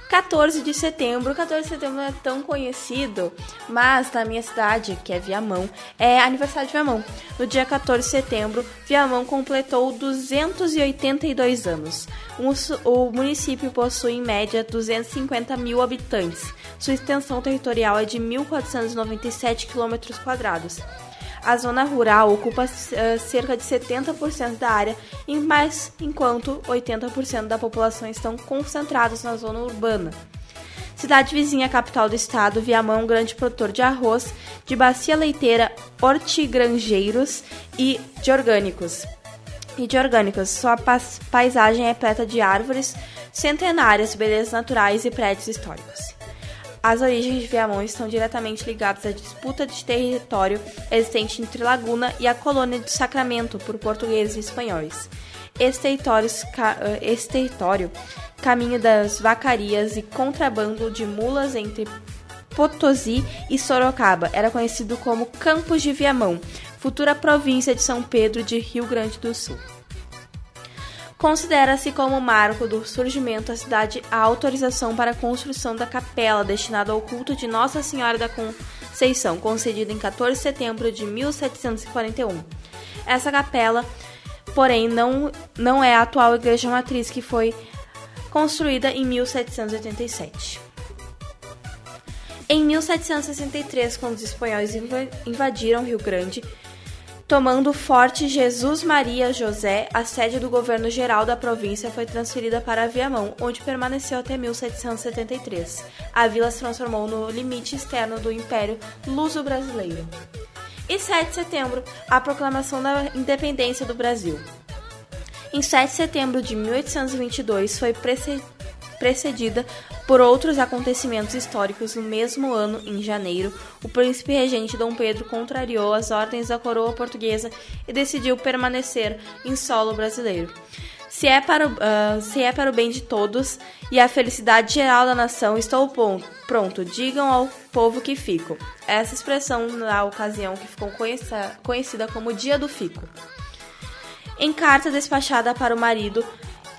14 de setembro. 14 de setembro não é tão conhecido, mas na minha cidade, que é Viamão, é aniversário de Viamão. No dia 14 de setembro, Viamão completou 282 anos. O município possui em média 250 mil habitantes. Sua extensão territorial é de 1.497 quilômetros quadrados. A zona rural ocupa eh, cerca de 70% da área, mas enquanto 80% da população estão concentrados na zona urbana. Cidade vizinha capital do estado, Viamão grande produtor de arroz, de bacia leiteira, hortigrangeiros e de orgânicos. E de orgânicos, sua paisagem é repleta de árvores centenárias, belezas naturais e prédios históricos. As origens de Viamão estão diretamente ligadas à disputa de território existente entre Laguna e a colônia de Sacramento por portugueses e espanhóis. Esse território, eh, esse território caminho das vacarias e contrabando de mulas entre Potosí e Sorocaba era conhecido como Campos de Viamão, futura província de São Pedro de Rio Grande do Sul. Considera-se como marco do surgimento da cidade a autorização para a construção da capela destinada ao culto de Nossa Senhora da Conceição, concedida em 14 de setembro de 1741. Essa capela, porém, não, não é a atual igreja matriz que foi construída em 1787. Em 1763, quando os espanhóis inva- invadiram Rio Grande, tomando o Forte Jesus Maria José, a sede do governo geral da província foi transferida para Viamão, onde permaneceu até 1773. A vila se transformou no limite externo do Império Luso-Brasileiro. E 7 de setembro, a proclamação da independência do Brasil. Em 7 de setembro de 1822 foi prece- precedida por outros acontecimentos históricos no mesmo ano, em janeiro, o príncipe regente Dom Pedro contrariou as ordens da coroa portuguesa e decidiu permanecer em solo brasileiro. Se é, para o, ah, se é para o bem de todos e a felicidade geral da nação, estou pronto, digam ao povo que fico. Essa expressão na ocasião que ficou conhecida como Dia do Fico. Em carta despachada para o marido,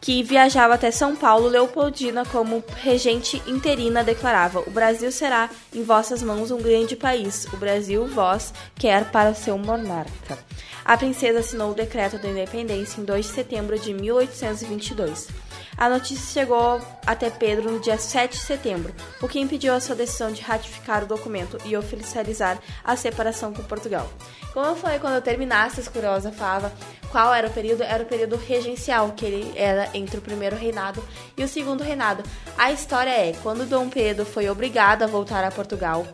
que viajava até São Paulo, Leopoldina, como regente interina, declarava: O Brasil será em vossas mãos um grande país. O Brasil vós quer para seu monarca. A princesa assinou o decreto da independência em 2 de setembro de 1822. A notícia chegou até Pedro no dia 7 de setembro, o que impediu a sua decisão de ratificar o documento e oficializar a separação com Portugal. Como eu falei quando eu terminasse as curiosas, falava qual era o período, era o período regencial, que ele era entre o primeiro reinado e o segundo reinado. A história é, quando Dom Pedro foi obrigado a voltar a Portugal,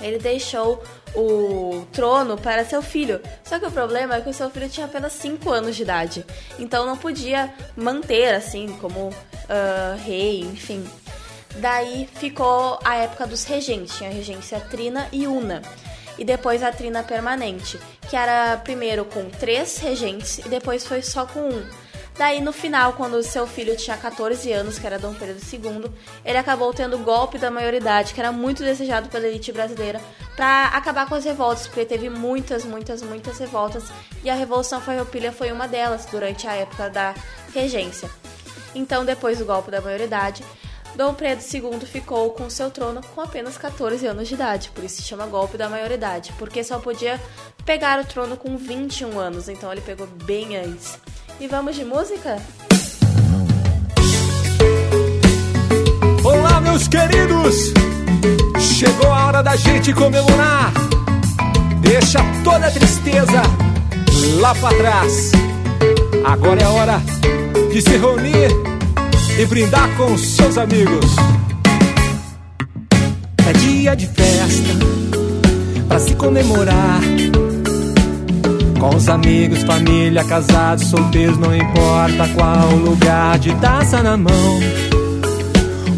ele deixou o trono para seu filho. Só que o problema é que o seu filho tinha apenas 5 anos de idade. Então não podia manter assim como ah, rei, enfim. Daí ficou a época dos regentes, tinha a regência Trina e Una. E depois a Trina permanente, que era primeiro com três regentes e depois foi só com um. Daí no final, quando seu filho tinha 14 anos, que era Dom Pedro II, ele acabou tendo o golpe da maioridade, que era muito desejado pela elite brasileira, para acabar com as revoltas, porque teve muitas, muitas, muitas revoltas, e a Revolução Farroupilha foi uma delas durante a época da regência. Então, depois do golpe da maioridade, Dom Pedro II ficou com seu trono com apenas 14 anos de idade, por isso se chama golpe da maioridade, porque só podia pegar o trono com 21 anos, então ele pegou bem antes. E vamos de música? Olá, meus queridos! Chegou a hora da gente comemorar. Deixa toda a tristeza lá pra trás. Agora é hora de se reunir e brindar com seus amigos. É dia de festa pra se comemorar. Com os amigos, família, casados, solteiros, não importa qual lugar, de taça na mão.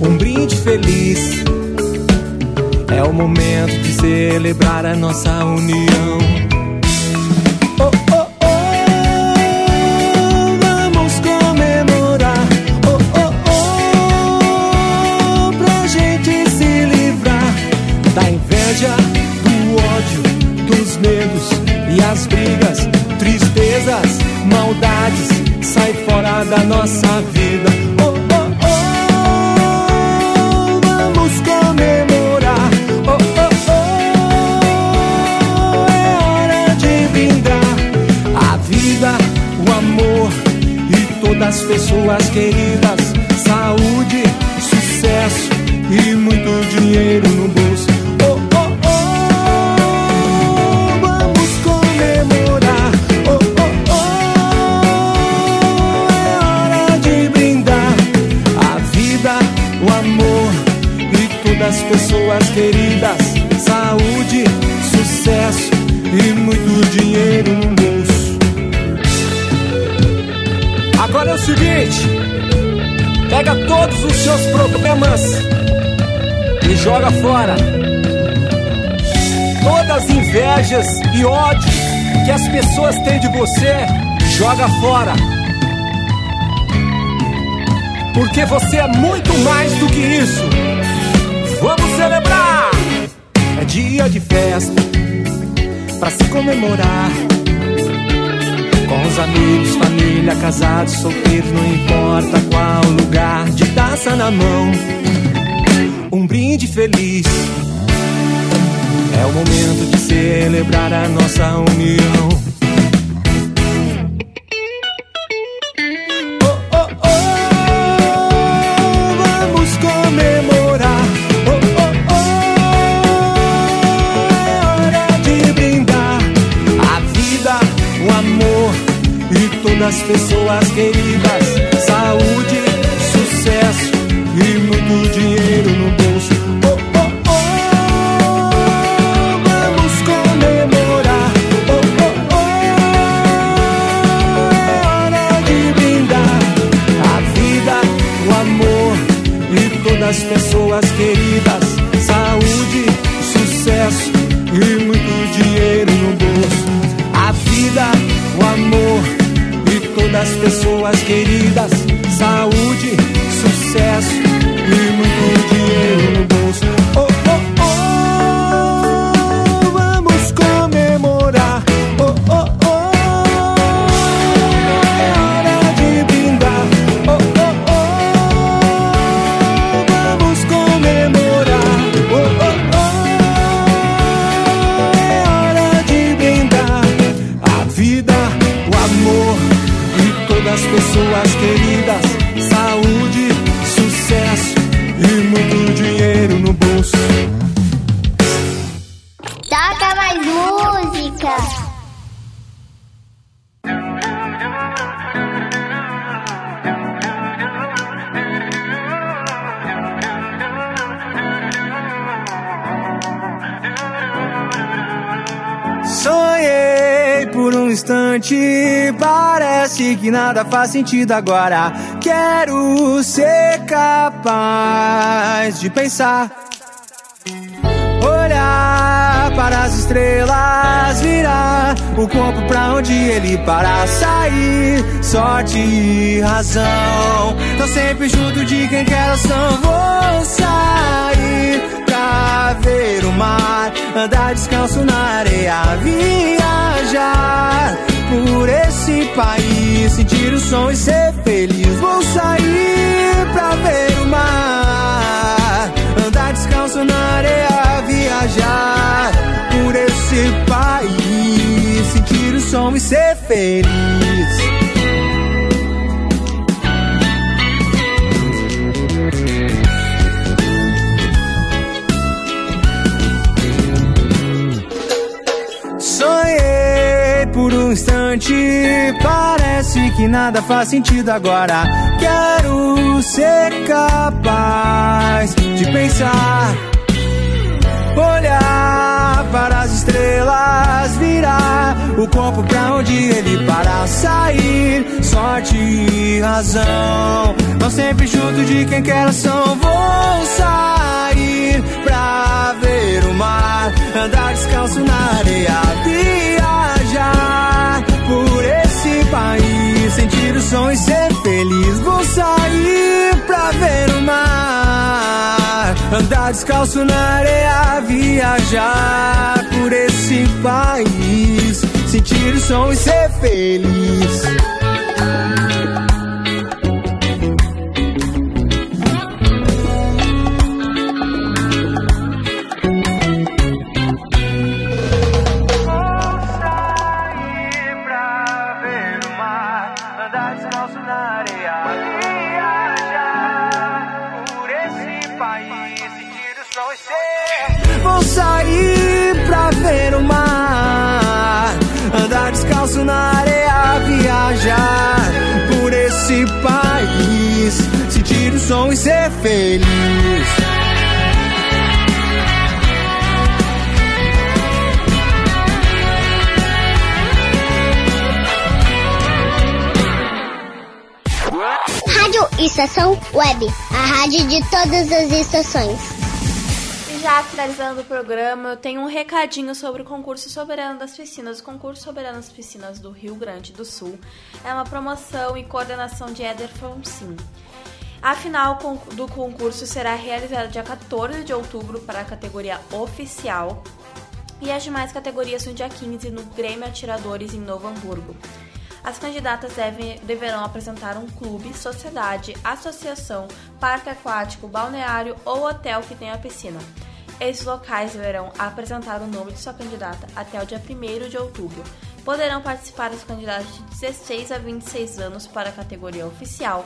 Um brinde feliz. É o momento de celebrar a nossa união. da nossa vida. Oh, oh, oh, vamos comemorar. Oh, oh, oh, é hora de brindar a vida, o amor e todas as pessoas queridas. Saúde, sucesso e muito dinheiro no bolso. Pessoas queridas, saúde, sucesso e muito dinheiro no bolso. Agora é o seguinte: pega todos os seus problemas e joga fora. Todas as invejas e ódio que as pessoas têm de você, joga fora. Porque você é muito mais do que isso. Vamos celebrar! É dia de festa pra se comemorar. Com os amigos, família, casados, solteiros, não importa qual lugar, de taça na mão, um brinde feliz. É o momento de celebrar a nossa união. Todas as pessoas queridas. Por um instante, parece que nada faz sentido agora. Quero ser capaz de pensar, olhar para as estrelas, virar o corpo pra onde ele para sair. Sorte e razão, tô sempre junto de quem quer ação. Vou sair pra ver o mar, andar descalço na areia, viajar por esse país, sentir o som e ser feliz. Vou sair pra ver o mar, andar descalço na areia, viajar por esse país, sentir o som e ser feliz. Instante, parece que nada faz sentido agora. Quero ser capaz de pensar, olhar para as estrelas, virar o corpo pra onde ele para sair. Sorte e razão, não sempre junto de quem quer ação. Vou sair pra ver o mar, andar descalço na areia, país, sentir o som e ser feliz. Vou sair pra ver o mar, andar descalço na areia, viajar por esse país, sentir o som e ser feliz. Feliz. Rádio Estação Web, a rádio de todas as estações. E já finalizando o programa, eu tenho um recadinho sobre o concurso Soberano das Piscinas. O concurso Soberano das Piscinas do Rio Grande do Sul é uma promoção e coordenação de Éder Fonsim. A final do concurso será realizada dia 14 de outubro para a categoria oficial e as demais categorias no dia 15 no Grêmio Atiradores em Novo Hamburgo. As candidatas devem, deverão apresentar um clube, sociedade, associação, parque aquático, balneário ou hotel que tenha piscina. Esses locais deverão apresentar o nome de sua candidata até o dia 1 de outubro. Poderão participar os candidatos de 16 a 26 anos para a categoria oficial,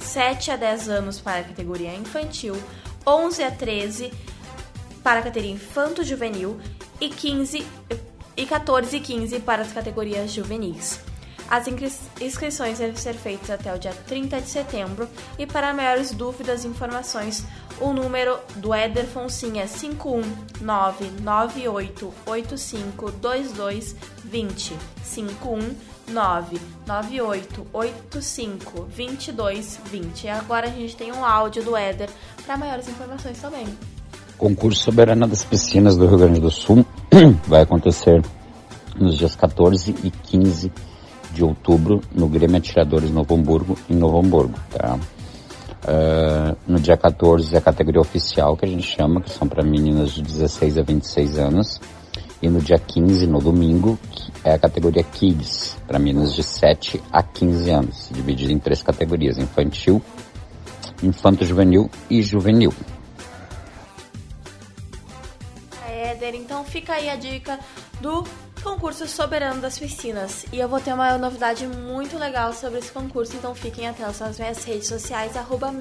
7 a 10 anos para a categoria infantil, 11 a 13 para a categoria infanto-juvenil e 15 e 14 e 15 para as categorias juvenis. As inscri- inscrições devem ser feitas até o dia 30 de setembro e para maiores dúvidas e informações, o número do Éder Fonsin é 51998852220 51998852220 E agora a gente tem um áudio do Éder para maiores informações também. Concurso Soberano das Piscinas do Rio Grande do Sul vai acontecer nos dias 14 e 15 de outubro no Grêmio Atiradores Novo Hamburgo, em Novo Hamburgo, tá? Ah, no dia 14 é a categoria oficial que a gente chama, que são para meninas de 16 a 26 anos. E no dia 15, no domingo, é a categoria Kids, para meninas de 7 a 15 anos, dividida em três categorias: infantil, infanto-juvenil e juvenil. Éder, então fica aí a dica do concurso Soberano das Piscinas. E eu vou ter uma novidade muito legal sobre esse concurso, então fiquem atentos nas minhas redes sociais, arroba.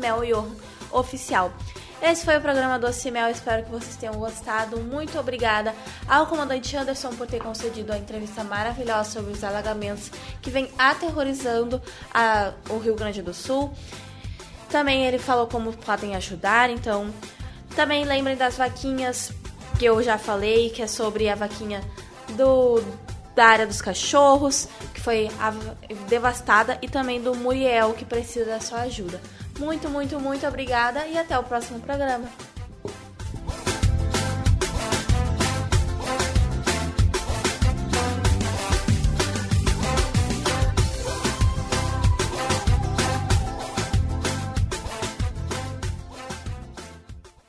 Esse foi o programa Doce Mel, espero que vocês tenham gostado. Muito obrigada ao comandante Anderson por ter concedido a entrevista maravilhosa sobre os alagamentos que vem aterrorizando a- o Rio Grande do Sul. Também ele falou como podem ajudar, então também lembrem das vaquinhas que eu já falei, que é sobre a vaquinha do da área dos cachorros, que foi devastada, e também do Muriel, que precisa da sua ajuda. Muito, muito, muito obrigada e até o próximo programa.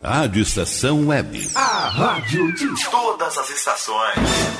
Rádio Estação Web. A rádio de todas as estações.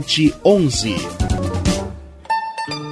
51994002711.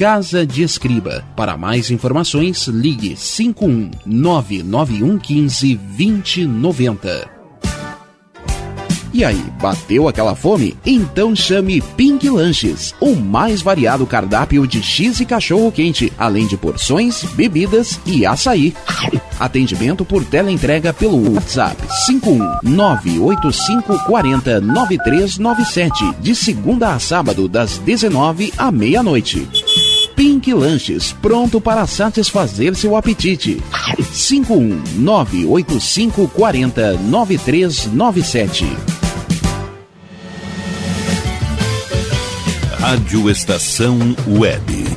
Casa de Escriba. Para mais informações, ligue 51 99115 2090. E aí, bateu aquela fome? Então chame Pink Lanches, o mais variado cardápio de X e cachorro quente, além de porções, bebidas e açaí. Atendimento por teleentrega pelo WhatsApp 51985409397, de segunda a sábado das 19 à meia-noite. Pink Lanches, pronto para satisfazer seu apetite. 51985409397. Rádio Estação Web.